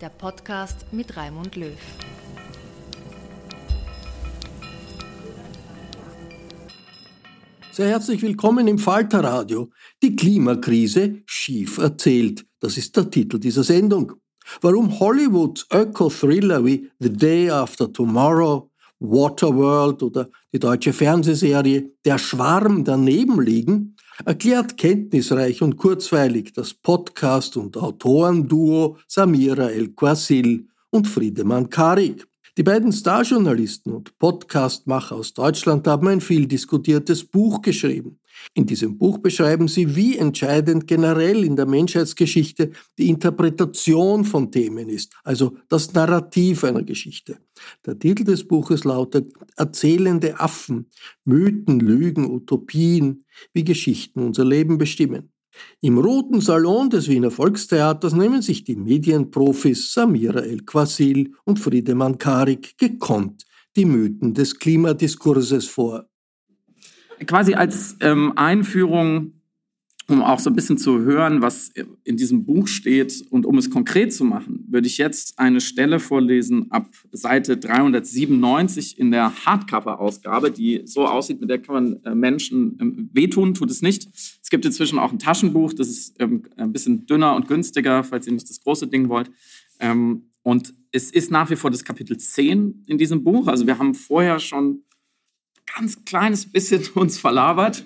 der Podcast mit Raimund Löw. Sehr herzlich willkommen im Falterradio. Die Klimakrise schief erzählt. Das ist der Titel dieser Sendung. Warum Hollywoods Öko-Thriller wie The Day After Tomorrow, Waterworld oder die deutsche Fernsehserie Der Schwarm daneben liegen, erklärt kenntnisreich und kurzweilig das Podcast- und Autorenduo Samira El-Quasil und Friedemann Karik. Die beiden Starjournalisten und Podcastmacher aus Deutschland haben ein viel diskutiertes Buch geschrieben. In diesem Buch beschreiben sie, wie entscheidend generell in der Menschheitsgeschichte die Interpretation von Themen ist, also das Narrativ einer Geschichte. Der Titel des Buches lautet Erzählende Affen, Mythen, Lügen, Utopien, wie Geschichten unser Leben bestimmen. Im Roten Salon des Wiener Volkstheaters nehmen sich die Medienprofis Samira El-Quasil und Friedemann Karik gekonnt die Mythen des Klimadiskurses vor. Quasi als ähm, Einführung, um auch so ein bisschen zu hören, was in diesem Buch steht und um es konkret zu machen, würde ich jetzt eine Stelle vorlesen ab Seite 397 in der Hardcover-Ausgabe, die so aussieht, mit der kann man äh, Menschen ähm, wehtun, tut es nicht. Es gibt inzwischen auch ein Taschenbuch, das ist ähm, ein bisschen dünner und günstiger, falls ihr nicht das große Ding wollt. Ähm, und es ist nach wie vor das Kapitel 10 in diesem Buch. Also wir haben vorher schon ganz kleines bisschen uns verlabert.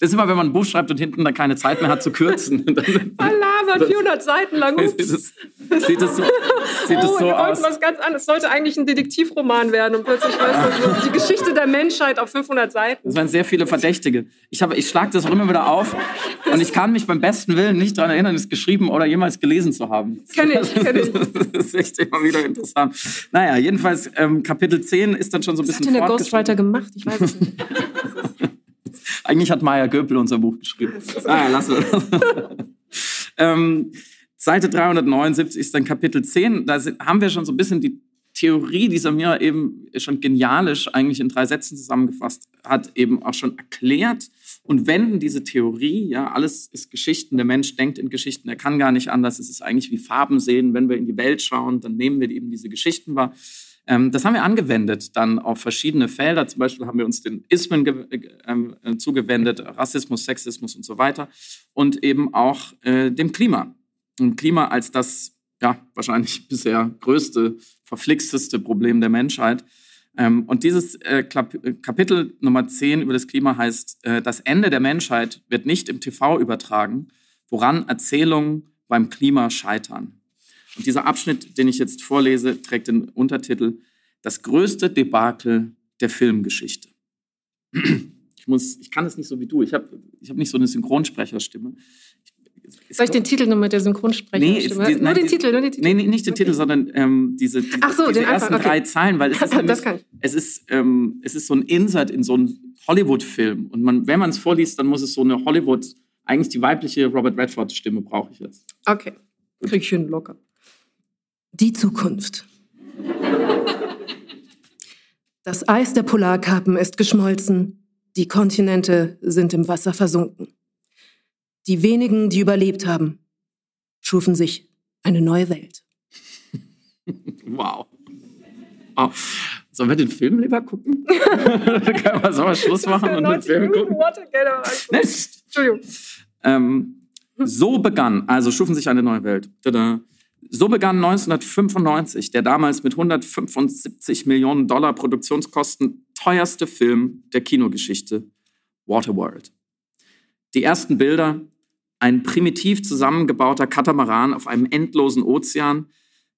Das ist immer, wenn man ein Buch schreibt und hinten dann keine Zeit mehr hat zu kürzen. verlabert, 400 Seiten lang. Ups. Sieht es, sieht es so, sieht oh, es so wir aus. was ganz anderes. Es sollte eigentlich ein Detektivroman werden und plötzlich weißt du, die Geschichte der Menschheit auf 500 Seiten. Es waren sehr viele Verdächtige. Ich, habe, ich schlage das auch immer wieder auf und ich kann mich beim besten Willen nicht daran erinnern, es geschrieben oder jemals gelesen zu haben. Kenn ich, kenn ich. Das ist echt immer wieder interessant. Naja, jedenfalls ähm, Kapitel 10 ist dann schon so ein Was bisschen hat denn der. Ghostwriter gemacht? Ich weiß es nicht. Eigentlich hat Maya Göpel unser Buch geschrieben. Ah, ja, lass es. ähm, Seite 379 ist dann Kapitel 10. Da haben wir schon so ein bisschen die Theorie, die Samira eben schon genialisch eigentlich in drei Sätzen zusammengefasst hat, eben auch schon erklärt und wenden diese Theorie, ja, alles ist Geschichten, der Mensch denkt in Geschichten, er kann gar nicht anders, es ist eigentlich wie Farben sehen, wenn wir in die Welt schauen, dann nehmen wir eben diese Geschichten wahr. Ähm, das haben wir angewendet dann auf verschiedene Felder. Zum Beispiel haben wir uns den Ismen äh, ähm, äh, zugewendet, Rassismus, Sexismus und so weiter. Und eben auch äh, dem Klima. Dem Klima als das ja, wahrscheinlich bisher größte, verflixteste Problem der Menschheit. Ähm, und dieses äh, äh, Kapitel Nummer 10 über das Klima heißt, äh, das Ende der Menschheit wird nicht im TV übertragen, woran Erzählungen beim Klima scheitern. Und dieser Abschnitt, den ich jetzt vorlese, trägt den Untertitel Das größte Debakel der Filmgeschichte. ich muss, ich kann es nicht so wie du. Ich habe ich hab nicht so eine Synchronsprecherstimme. Soll ich den Titel nur mit der Synchronsprecher? Nee, ist, nur, die, nein, den die, Titel, nur den Titel. Nee, nee nicht den Okay. Titel, sondern ähm, diese, diese, Ach so, diese den ersten Anfang, okay. drei Zeilen, weil es ist, Das nämlich, es ist, ähm, es ist so ein Insert in so einen Hollywood-Film. Und man, wenn man es vorliest, dann muss es so eine Hollywood, eigentlich die weibliche Robert Redford-Stimme brauche ich jetzt. Okay, krieg ich hin locker. Die Zukunft. Das Eis der Polarkappen ist geschmolzen, die Kontinente sind im Wasser versunken. Die wenigen, die überlebt haben, schufen sich eine neue Welt. Wow. Oh. Sollen wir den Film lieber gucken? Können wir so mal Schluss machen und den Film gucken. Nee, pst. Entschuldigung. Ähm, so begann, also schufen sich eine neue Welt. Tada. So begann 1995 der damals mit 175 Millionen Dollar Produktionskosten teuerste Film der Kinogeschichte, Waterworld. Die ersten Bilder, ein primitiv zusammengebauter Katamaran auf einem endlosen Ozean,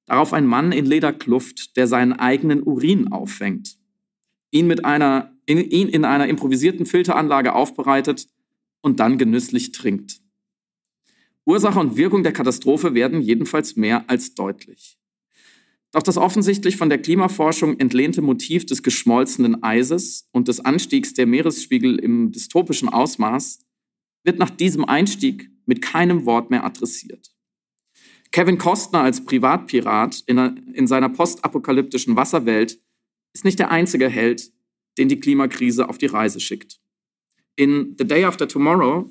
darauf ein Mann in Lederkluft, der seinen eigenen Urin auffängt, ihn, mit einer, in, ihn in einer improvisierten Filteranlage aufbereitet und dann genüsslich trinkt. Ursache und Wirkung der Katastrophe werden jedenfalls mehr als deutlich. Doch das offensichtlich von der Klimaforschung entlehnte Motiv des geschmolzenen Eises und des Anstiegs der Meeresspiegel im dystopischen Ausmaß wird nach diesem Einstieg mit keinem Wort mehr adressiert. Kevin Costner als Privatpirat in, einer- in seiner postapokalyptischen Wasserwelt ist nicht der einzige Held, den die Klimakrise auf die Reise schickt. In The Day After Tomorrow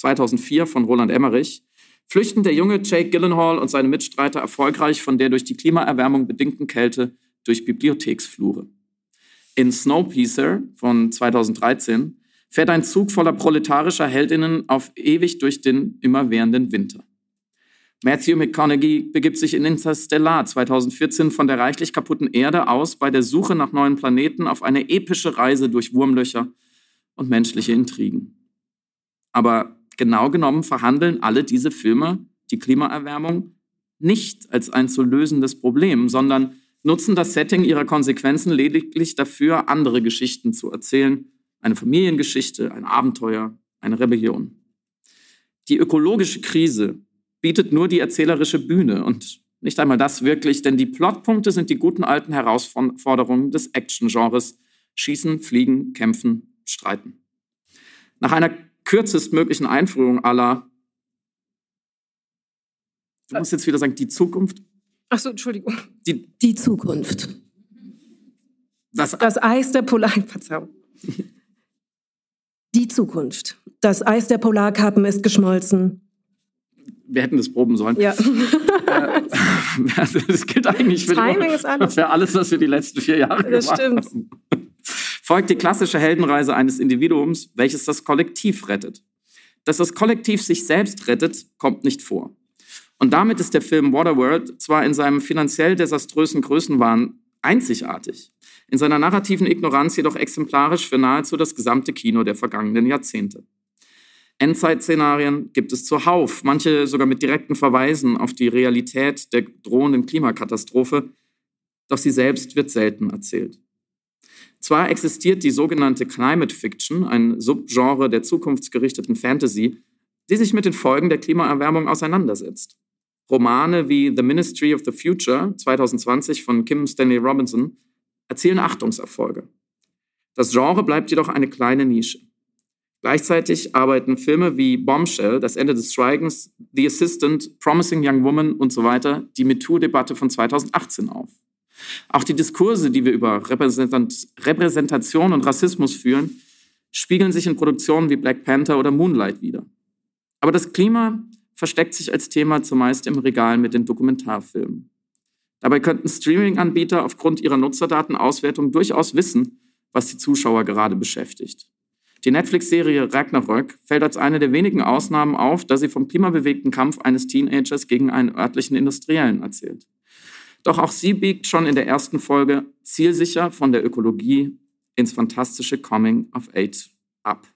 2004 von Roland Emmerich, flüchten der junge Jake Gyllenhaal und seine Mitstreiter erfolgreich von der durch die Klimaerwärmung bedingten Kälte durch Bibliotheksflure. In Snowpiercer von 2013 fährt ein Zug voller proletarischer Heldinnen auf ewig durch den immerwährenden Winter. Matthew McConaughey begibt sich in Interstellar 2014 von der reichlich kaputten Erde aus bei der Suche nach neuen Planeten auf eine epische Reise durch Wurmlöcher und menschliche Intrigen. Aber genau genommen verhandeln alle diese Filme die Klimaerwärmung nicht als ein zu lösendes Problem, sondern nutzen das Setting ihrer Konsequenzen lediglich dafür, andere Geschichten zu erzählen. Eine Familiengeschichte, ein Abenteuer, eine Rebellion. Die ökologische Krise bietet nur die erzählerische Bühne und nicht einmal das wirklich, denn die Plotpunkte sind die guten alten Herausforderungen des Action-Genres. Schießen, fliegen, kämpfen, streiten. Nach einer kürzestmöglichen Einführung aller, du musst jetzt wieder sagen, die Zukunft, Ach so, Entschuldigung. die, Die Zukunft. das, Das Eis der Polar... Verzeihung. Die Zukunft. Das Eis der Polarkappen ist geschmolzen. wir hätten das proben sollen. Ja. Das gilt eigentlich für, Timing ist alles. für alles, was wir die letzten vier Jahre Das gemacht stimmt. haben. Folgt die klassische Heldenreise eines Individuums, welches das Kollektiv rettet. Dass das Kollektiv sich selbst rettet, kommt nicht vor. Und damit ist der Film Waterworld zwar in seinem finanziell desaströsen Größenwahn einzigartig, in seiner narrativen Ignoranz jedoch exemplarisch für nahezu das gesamte Kino der vergangenen Jahrzehnte. Endzeit-Szenarien gibt es zuhauf, manche sogar mit direkten Verweisen auf die Realität der drohenden Klimakatastrophe, doch sie selbst wird selten erzählt. Zwar existiert die sogenannte Climate Fiction, ein Subgenre der zukunftsgerichteten Fantasy, die sich mit den Folgen der Klimaerwärmung auseinandersetzt. Romane wie The Ministry of the Future 2020 von Kim Stanley Robinson erzielen Achtungserfolge. Das Genre bleibt jedoch eine kleine Nische. Gleichzeitig arbeiten Filme wie Bombshell, Das Ende des Schweigens, The Assistant, Promising Young Woman und so weiter die MeToo-Debatte von 2018 auf. Auch die Diskurse, die wir über Repräsentation und Rassismus führen, spiegeln sich in Produktionen wie Black Panther oder Moonlight wider. Aber das Klima versteckt sich als Thema zumeist im Regal mit den Dokumentarfilmen. Dabei könnten Streaming-Anbieter aufgrund ihrer Nutzerdatenauswertung durchaus wissen, was die Zuschauer gerade beschäftigt. Die Netflix-Serie Ragnarök fällt als eine der wenigen Ausnahmen auf, da sie vom klimabewegten Kampf eines Teenagers gegen einen örtlichen Industriellen erzählt. Doch auch sie biegt schon in der ersten Folge zielsicher von der Ökologie ins fantastische Coming of Age ab.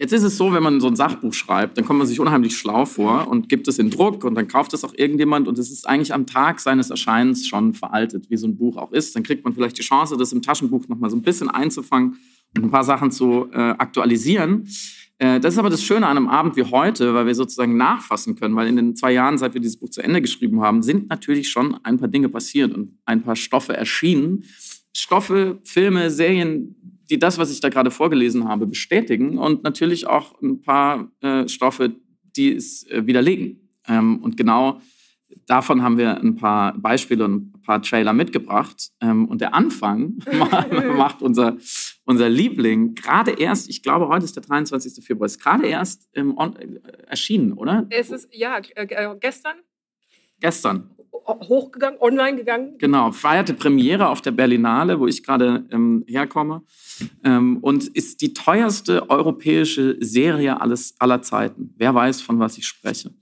Jetzt ist es so, wenn man so ein Sachbuch schreibt, dann kommt man sich unheimlich schlau vor und gibt es in Druck und dann kauft es auch irgendjemand und es ist eigentlich am Tag seines Erscheinens schon veraltet, wie so ein Buch auch ist. Dann kriegt man vielleicht die Chance, das im Taschenbuch nochmal so ein bisschen einzufangen und ein paar Sachen zu äh, aktualisieren. Äh, das ist aber das Schöne an einem Abend wie heute, weil wir sozusagen nachfassen können, weil in den zwei Jahren, seit wir dieses Buch zu Ende geschrieben haben, sind natürlich schon ein paar Dinge passiert und ein paar Stoffe erschienen. Stoffe, Filme, Serien, die das, was ich da gerade vorgelesen habe, bestätigen und natürlich auch ein paar äh, Stoffe, die es äh, widerlegen. Ähm, und genau davon haben wir ein paar Beispiele und ein paar Trailer mitgebracht. Ähm, und der Anfang macht unser, unser Liebling gerade erst, ich glaube, heute ist der 23. Februar, ist gerade erst ähm, äh, erschienen, oder? Es ist, ja, äh, äh gestern. Gestern hochgegangen, online gegangen. Genau, feierte Premiere auf der Berlinale, wo ich gerade ähm, herkomme. Ähm, und ist die teuerste europäische Serie alles, aller Zeiten. Wer weiß, von was ich spreche?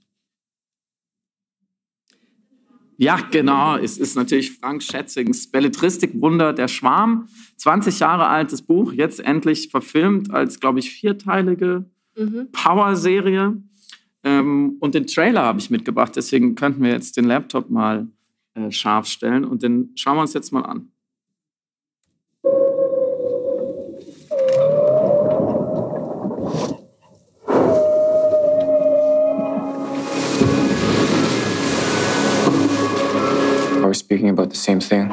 Ja, genau. Es ist natürlich Frank Schätzings Belletristik-Wunder Der Schwarm. 20 Jahre altes Buch, jetzt endlich verfilmt als, glaube ich, vierteilige mhm. Power-Serie. Ähm, und den Trailer habe ich mitgebracht, deswegen könnten wir jetzt den Laptop mal äh, scharf stellen und den schauen wir uns jetzt mal an. Are speaking about the same thing?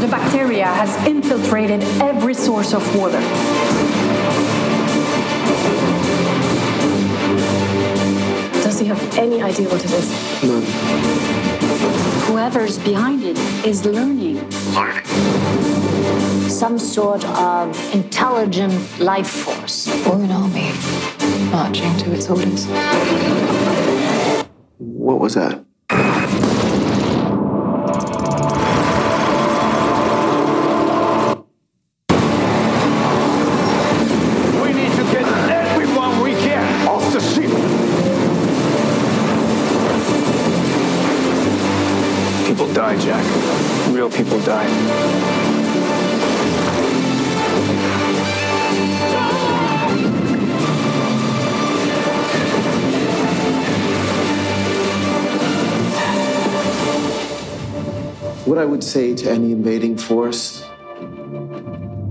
The bacteria has infiltrated every source of water. Does he have any idea what it is? None. Whoever's behind it is learning. Learning. Some sort of intelligent life force. Or an army marching to its orders. What was that? I would say to any invading force,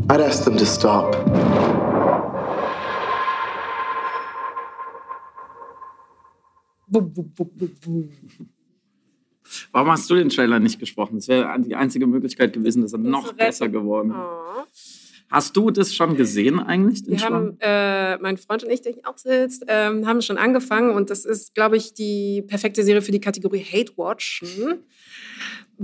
I'd ask them to stop. Warum hast du den Trailer nicht gesprochen? Das wäre die einzige Möglichkeit gewesen, dass er noch besser geworden oh. Hast du das schon gesehen eigentlich? Wir haben, äh, mein Freund und ich, der hier auch sitzt, ähm, haben schon angefangen und das ist, glaube ich, die perfekte Serie für die Kategorie Hate Watchen,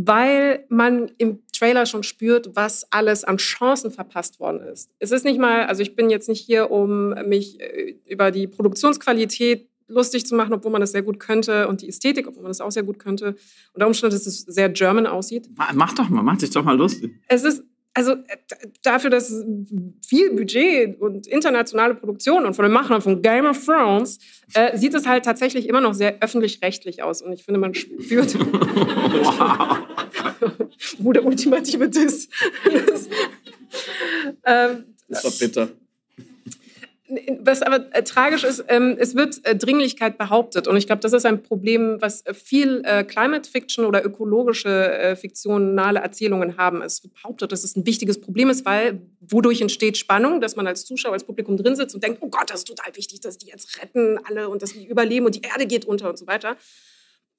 weil man im Trailer schon spürt, was alles an Chancen verpasst worden ist. Es ist nicht mal, also ich bin jetzt nicht hier, um mich äh, über die Produktionsqualität lustig zu machen, obwohl man das sehr gut könnte und die Ästhetik, obwohl man das auch sehr gut könnte. Unter Umständen, dass es sehr German aussieht. Mach doch mal, mach dich doch mal lustig. Es ist also äh, dafür, dass viel Budget und internationale Produktion und von den Machern von Game of Thrones äh, sieht es halt tatsächlich immer noch sehr öffentlich-rechtlich aus. Und ich finde, man spürt, wow. wo der ultimative Diss. das, ähm, das war bitter. Was aber äh, tragisch ist, ähm, es wird äh, Dringlichkeit behauptet. Und ich glaube, das ist ein Problem, was äh, viel äh, Climate Fiction oder ökologische äh, fiktionale Erzählungen haben. Es wird behauptet, dass es ein wichtiges Problem ist, weil wodurch entsteht Spannung, dass man als Zuschauer, als Publikum drin sitzt und denkt, oh Gott, das ist total wichtig, dass die jetzt retten alle und dass die überleben und die Erde geht unter und so weiter.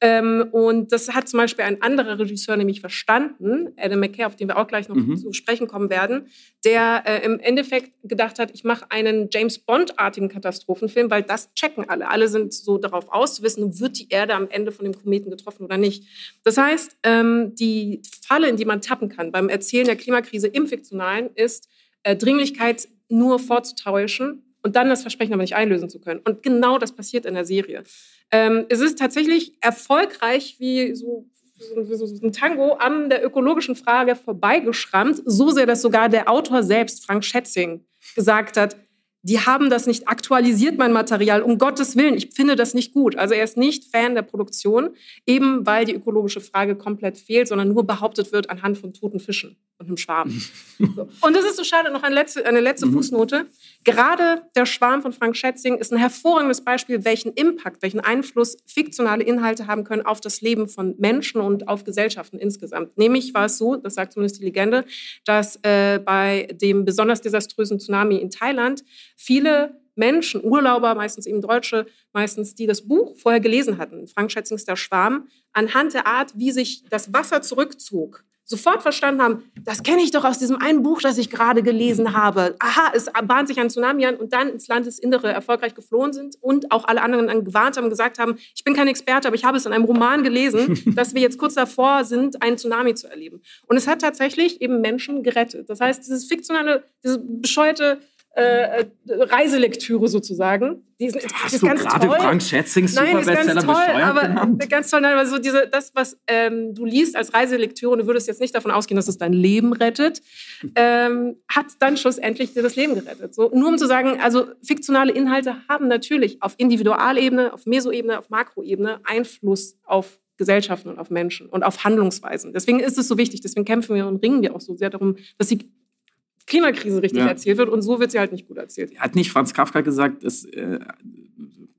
Ähm, und das hat zum Beispiel ein anderer Regisseur nämlich verstanden, Adam McKay, auf den wir auch gleich noch mhm. zu sprechen kommen werden, der äh, im Endeffekt gedacht hat, ich mache einen James Bond-artigen Katastrophenfilm, weil das checken alle. Alle sind so darauf aus zu wissen, wird die Erde am Ende von dem Kometen getroffen oder nicht. Das heißt, ähm, die Falle, in die man tappen kann beim Erzählen der Klimakrise im Fiktionalen, ist äh, Dringlichkeit nur vorzutäuschen und dann das Versprechen aber nicht einlösen zu können. Und genau das passiert in der Serie. Ähm, es ist tatsächlich erfolgreich wie so so ein Tango an der ökologischen Frage vorbeigeschrammt, so sehr, dass sogar der Autor selbst, Frank Schätzing, gesagt hat, die haben das nicht aktualisiert, mein Material, um Gottes Willen, ich finde das nicht gut. Also er ist nicht Fan der Produktion, eben weil die ökologische Frage komplett fehlt, sondern nur behauptet wird anhand von toten Fischen. Und einem Schwarm. und das ist so schade, noch eine letzte, eine letzte mhm. Fußnote. Gerade der Schwarm von Frank Schätzing ist ein hervorragendes Beispiel, welchen Impact, welchen Einfluss fiktionale Inhalte haben können auf das Leben von Menschen und auf Gesellschaften insgesamt. Nämlich war es so, das sagt zumindest die Legende, dass äh, bei dem besonders desaströsen Tsunami in Thailand viele Menschen, Urlauber, meistens eben Deutsche, meistens, die das Buch vorher gelesen hatten, Frank Schätzings Der Schwarm, anhand der Art, wie sich das Wasser zurückzog, sofort verstanden haben, das kenne ich doch aus diesem einen Buch, das ich gerade gelesen habe. Aha, es bahnt sich ein Tsunami an und dann ins Landesinnere erfolgreich geflohen sind und auch alle anderen dann gewarnt haben gesagt haben, ich bin kein Experte, aber ich habe es in einem Roman gelesen, dass wir jetzt kurz davor sind, einen Tsunami zu erleben. Und es hat tatsächlich eben Menschen gerettet. Das heißt, dieses fiktionale, dieses bescheuerte äh, äh, Reiselektüre sozusagen. Die ist, Hast ist du ganz gerade toll. Frank Schätzings Superbestseller bescheuert aber genannt? Ganz toll, nein, also diese, das, was ähm, du liest als Reiselektüre und du würdest jetzt nicht davon ausgehen, dass es dein Leben rettet, ähm, hat dann schlussendlich dir das Leben gerettet. So, nur um zu sagen, also fiktionale Inhalte haben natürlich auf Individualebene, auf Mesoebene, auf Makroebene Einfluss auf Gesellschaften und auf Menschen und auf Handlungsweisen. Deswegen ist es so wichtig, deswegen kämpfen wir und ringen wir auch so sehr darum, dass sie Klimakrise richtig ja. erzählt wird und so wird sie halt nicht gut erzählt. Hat nicht Franz Kafka gesagt, dass äh,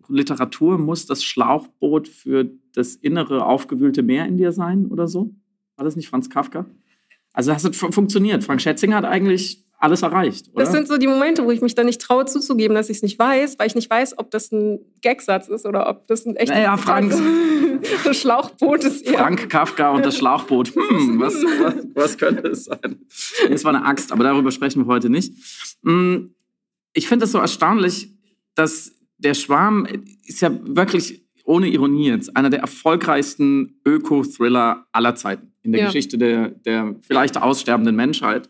Literatur muss das Schlauchboot für das innere aufgewühlte Meer in dir sein oder so? War das nicht Franz Kafka? Also das hat funktioniert. Frank Schätzing hat eigentlich alles erreicht. Oder? Das sind so die Momente, wo ich mich dann nicht traue zuzugeben, dass ich es nicht weiß, weil ich nicht weiß, ob das ein Gagsatz ist oder ob das ein echtes naja, Frank, das Schlauchboot ist. Eher. Frank Kafka und das Schlauchboot. Hm, was, was, was könnte es sein? Es war eine Axt, aber darüber sprechen wir heute nicht. Hm, ich finde es so erstaunlich, dass der Schwarm ist ja wirklich ohne Ironie jetzt einer der erfolgreichsten Öko-Thriller aller Zeiten in der ja. Geschichte der, der vielleicht aussterbenden Menschheit.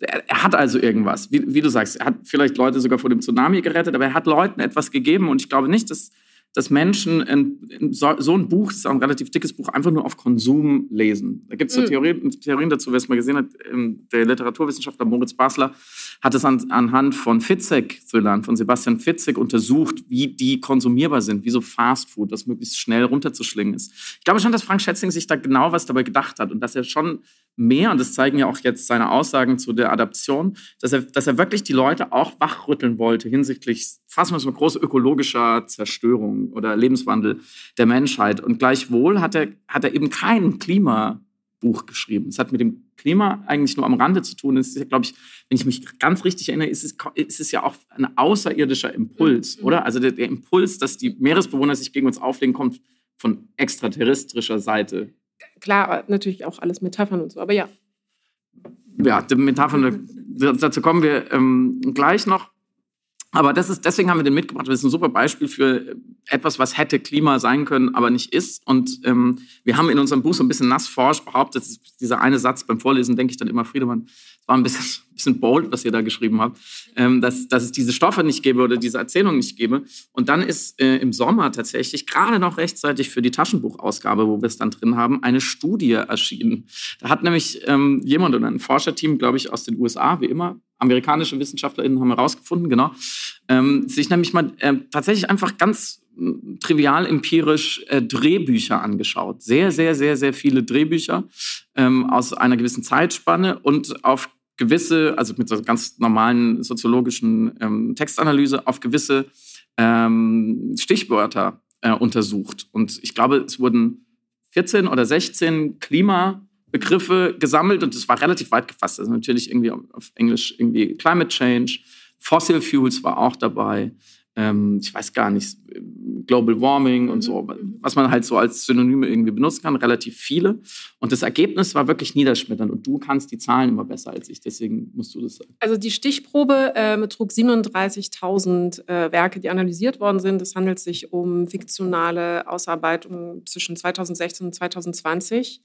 Er, hat also irgendwas, wie, wie, du sagst, er hat vielleicht Leute sogar vor dem Tsunami gerettet, aber er hat Leuten etwas gegeben und ich glaube nicht, dass, dass Menschen in, in so, so, ein Buch, das ist auch ein relativ dickes Buch, einfach nur auf Konsum lesen. Da gibt es so mhm. Theorien, Theorien, dazu, wer es mal gesehen hat, ähm, der Literaturwissenschaftler Moritz Basler hat es an, anhand von Fitzek-Thrillern, von Sebastian Fitzek untersucht, wie die konsumierbar sind, wie so Fastfood, das möglichst schnell runterzuschlingen ist. Ich glaube schon, dass Frank Schätzing sich da genau was dabei gedacht hat und dass er schon mehr, und das zeigen ja auch jetzt seine Aussagen zu der Adaption, dass er, dass er wirklich die Leute auch wachrütteln wollte hinsichtlich, fassen wir es mal, große ökologischer Zerstörung oder Lebenswandel der Menschheit. Und gleichwohl hat er, hat er eben kein Klimabuch geschrieben. Es hat mit dem Klima eigentlich nur am Rande zu tun. Es ist ja, glaube ich, wenn ich mich ganz richtig erinnere, ist es, ist es ja auch ein außerirdischer Impuls, mhm. oder? Also der, der Impuls, dass die Meeresbewohner sich gegen uns auflegen, kommt von extraterrestrischer Seite klar, natürlich auch alles Metaphern und so, aber ja. Ja, die Metaphern, dazu kommen wir ähm, gleich noch. Aber das ist, deswegen haben wir den mitgebracht. Das ist ein super Beispiel für etwas, was hätte Klima sein können, aber nicht ist. Und ähm, wir haben in unserem Buch so ein bisschen nass forsch behauptet, dieser eine Satz beim Vorlesen, denke ich dann immer, Friedemann, war ein bisschen, bisschen bold, was ihr da geschrieben habt, ähm, dass, dass es diese Stoffe nicht gäbe oder diese Erzählung nicht gäbe. Und dann ist äh, im Sommer tatsächlich, gerade noch rechtzeitig für die Taschenbuchausgabe, wo wir es dann drin haben, eine Studie erschienen. Da hat nämlich ähm, jemand oder ein Forscherteam, glaube ich, aus den USA, wie immer, amerikanische WissenschaftlerInnen haben herausgefunden, genau, ähm, sich nämlich mal äh, tatsächlich einfach ganz hm, trivial empirisch äh, Drehbücher angeschaut. Sehr, sehr, sehr, sehr viele Drehbücher ähm, aus einer gewissen Zeitspanne und auf gewisse, also mit so ganz normalen soziologischen ähm, Textanalyse, auf gewisse ähm, Stichwörter äh, untersucht. Und ich glaube, es wurden 14 oder 16 Klima Begriffe gesammelt und es war relativ weit gefasst. Also natürlich irgendwie auf Englisch irgendwie Climate Change, Fossil Fuels war auch dabei. Ähm, ich weiß gar nicht, Global Warming und so, mhm. was man halt so als Synonyme irgendwie benutzen kann, relativ viele. Und das Ergebnis war wirklich niederschmetternd und du kannst die Zahlen immer besser als ich, deswegen musst du das sagen. Also die Stichprobe äh, betrug 37.000 äh, Werke, die analysiert worden sind. Es handelt sich um fiktionale Ausarbeitungen zwischen 2016 und 2020.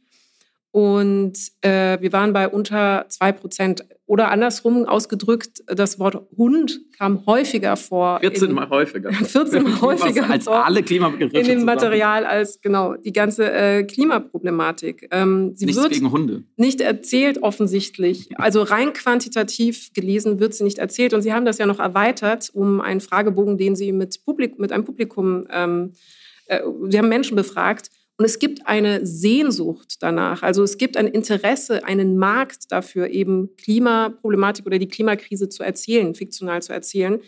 Und äh, wir waren bei unter zwei Prozent. Oder andersrum ausgedrückt, das Wort Hund kam häufiger vor. 14 Mal häufiger. 14 Mal häufiger als alle Klimabegriffe. In dem Material als genau die ganze äh, Klimaproblematik. Ähm, sie Nichts wird gegen Hunde. Nicht erzählt offensichtlich. Also rein quantitativ gelesen wird sie nicht erzählt. Und Sie haben das ja noch erweitert um einen Fragebogen, den Sie mit, Publik mit einem Publikum, ähm, äh, Sie haben Menschen befragt Und es gibt eine Sehnsucht danach. Also es gibt ein Interesse, einen Markt dafür, eben Klimaproblematik oder die Klimakrise zu erzählen, fiktional zu erzählen.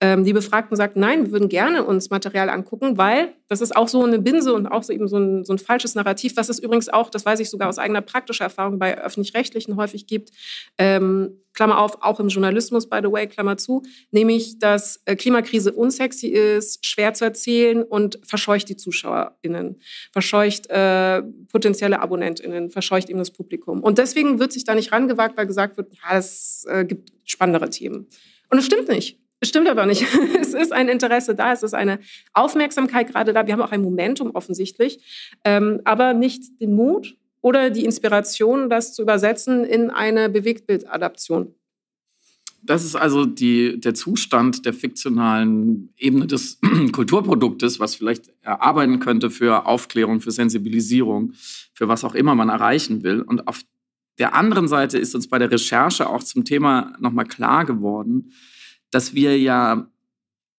Ähm, die Befragten sagten, nein, wir würden gerne uns Material angucken, weil das ist auch so eine Binse und auch so eben so ein, so ein falsches Narrativ, was es übrigens auch, das weiß ich sogar aus eigener praktischer Erfahrung, bei öffentlich-rechtlichen häufig gibt. Ähm, Klammer auf, auch im Journalismus, by the way, Klammer zu, nämlich, dass äh, Klimakrise unsexy ist, schwer zu erzählen und verscheucht die ZuschauerInnen, verscheucht äh, potenzielle AbonnentInnen, verscheucht eben das Publikum. Und deswegen wird sich da nicht rangewagt, weil gesagt wird, ja, es äh, gibt spannendere Themen. Und das stimmt nicht. Stimmt aber nicht. Es ist ein Interesse da, es ist eine Aufmerksamkeit gerade da. Wir haben auch ein Momentum offensichtlich, ähm, aber nicht den Mut oder die Inspiration, das zu übersetzen in eine Bewegtbildadaption. Das ist also die, der Zustand der fiktionalen Ebene des Kulturproduktes, was vielleicht erarbeiten könnte für Aufklärung, für Sensibilisierung, für was auch immer man erreichen will. Und auf der anderen Seite ist uns bei der Recherche auch zum Thema nochmal klar geworden, dass wir ja,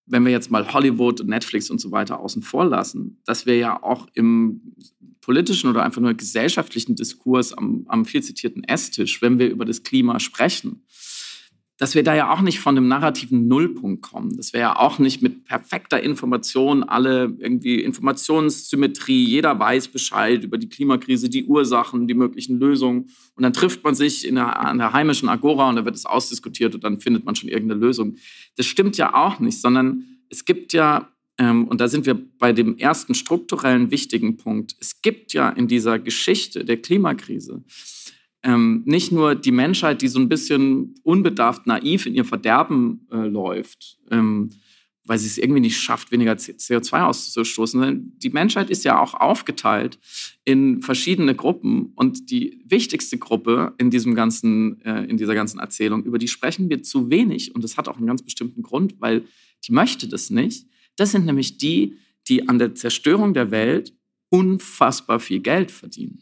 wenn wir jetzt mal Hollywood und Netflix und so weiter außen vor lassen, dass wir ja auch im politischen oder einfach nur gesellschaftlichen Diskurs am, am viel zitierten Esstisch, wenn wir über das Klima sprechen, dass wir da ja auch nicht von einem narrativen Nullpunkt kommen. Dass wir ja auch nicht mit perfekter Information alle irgendwie Informationssymmetrie, jeder weiß Bescheid über die Klimakrise, die Ursachen, die möglichen Lösungen. Und dann trifft man sich in der, an der heimischen Agora und da wird es ausdiskutiert und dann findet man schon irgendeine Lösung. Das stimmt ja auch nicht, sondern es gibt ja, ähm, und da sind wir bei dem ersten strukturellen wichtigen Punkt, es gibt ja in dieser Geschichte der Klimakrise ähm, nicht nur die Menschheit, die so ein bisschen unbedarft, naiv in ihr Verderben äh, läuft, ähm, weil sie es irgendwie nicht schafft, weniger CO2 auszustoßen, die Menschheit ist ja auch aufgeteilt in verschiedene Gruppen. Und die wichtigste Gruppe in, diesem ganzen, äh, in dieser ganzen Erzählung, über die sprechen wir zu wenig. Und das hat auch einen ganz bestimmten Grund, weil die möchte das nicht. Das sind nämlich die, die an der Zerstörung der Welt unfassbar viel Geld verdienen.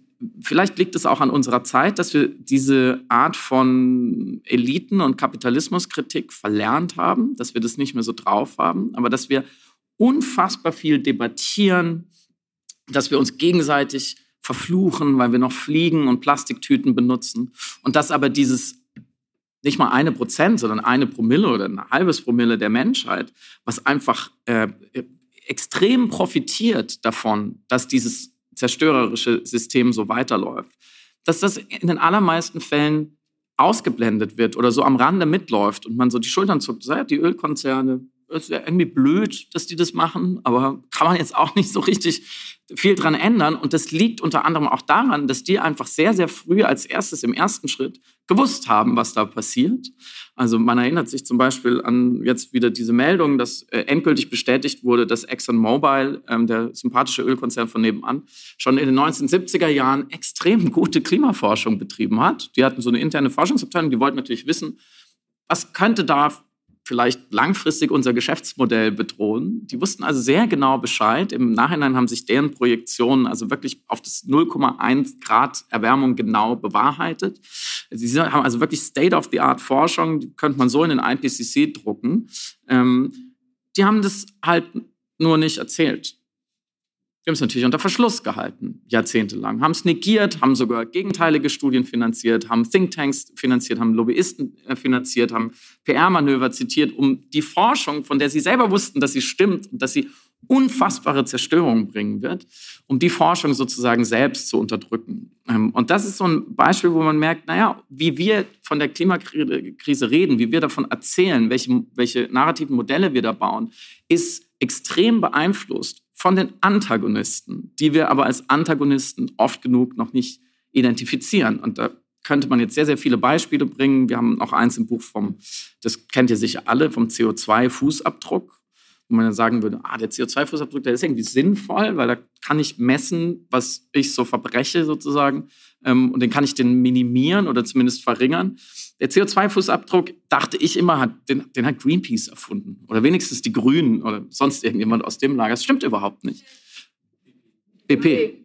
vielleicht liegt es auch an unserer Zeit, dass wir diese Art von Eliten- und Kapitalismuskritik verlernt haben, dass wir das nicht mehr so drauf haben, aber dass wir unfassbar viel debattieren, dass wir uns gegenseitig verfluchen, weil wir noch Fliegen und Plastiktüten benutzen und dass aber dieses nicht mal eine Prozent, sondern eine Promille oder ein halbes Promille der Menschheit, was einfach äh, extrem profitiert davon, dass dieses zerstörerische System so weiterläuft. Dass das in den allermeisten Fällen ausgeblendet wird oder so am Rande mitläuft und man so die Schultern zuckt, ja, die Ölkonzerne, es wäre irgendwie blöd, dass die das machen, aber kann man jetzt auch nicht so richtig viel dran ändern. Und das liegt unter anderem auch daran, dass die einfach sehr, sehr früh als erstes im ersten Schritt gewusst haben, was da passiert. Also man erinnert sich zum Beispiel an jetzt wieder diese Meldung, dass äh, endgültig bestätigt wurde, dass ExxonMobil, ähm, der sympathische Ölkonzern von nebenan, schon in den 1970er Jahren extrem gute Klimaforschung betrieben hat. Die hatten so eine interne Forschungsabteilung, die wollten natürlich wissen, was könnte da vielleicht langfristig unser Geschäftsmodell bedrohen. Die wussten also sehr genau Bescheid. Im Nachhinein haben sich deren Projektionen also wirklich auf das 0,1 Grad Erwärmung genau bewahrheitet. Sie haben also wirklich State-of-the-Art-Forschung, die könnte man so in den IPCC drucken. Ähm, die haben das halt nur nicht erzählt. Wir haben es natürlich unter Verschluss gehalten, jahrzehntelang, haben es negiert, haben sogar gegenteilige Studien finanziert, haben Thinktanks finanziert, haben Lobbyisten äh, finanziert, haben PR-Manöver zitiert, um die Forschung, von der sie selber wussten, dass sie stimmt und dass sie unfassbare Zerstörung bringen wird, um die Forschung sozusagen selbst zu unterdrücken. Ähm, und das ist so ein Beispiel, wo man merkt, naja, wie wir von der Klimakrise reden, wie wir davon erzählen, welche, welche narrativen Modelle wir da bauen, ist extrem beeinflusst von den Antagonisten, die wir aber als Antagonisten oft genug noch nicht identifizieren. Und da könnte man jetzt sehr, sehr viele Beispiele bringen. Wir haben auch eins im Buch vom, das kennt ihr sicher alle, vom CO2-Fußabdruck, wo man dann sagen würde, ah, der CO2-Fußabdruck, der ist irgendwie sinnvoll, weil da kann ich messen, was ich so verbreche sozusagen. Ähm, und den kann ich den minimieren oder zumindest verringern. Der CO2-Fußabdruck, dachte ich immer, hat, den, den hat Greenpeace erfunden. Oder wenigstens die Grünen oder sonst irgendjemand aus dem Lager. Das stimmt überhaupt nicht. BP.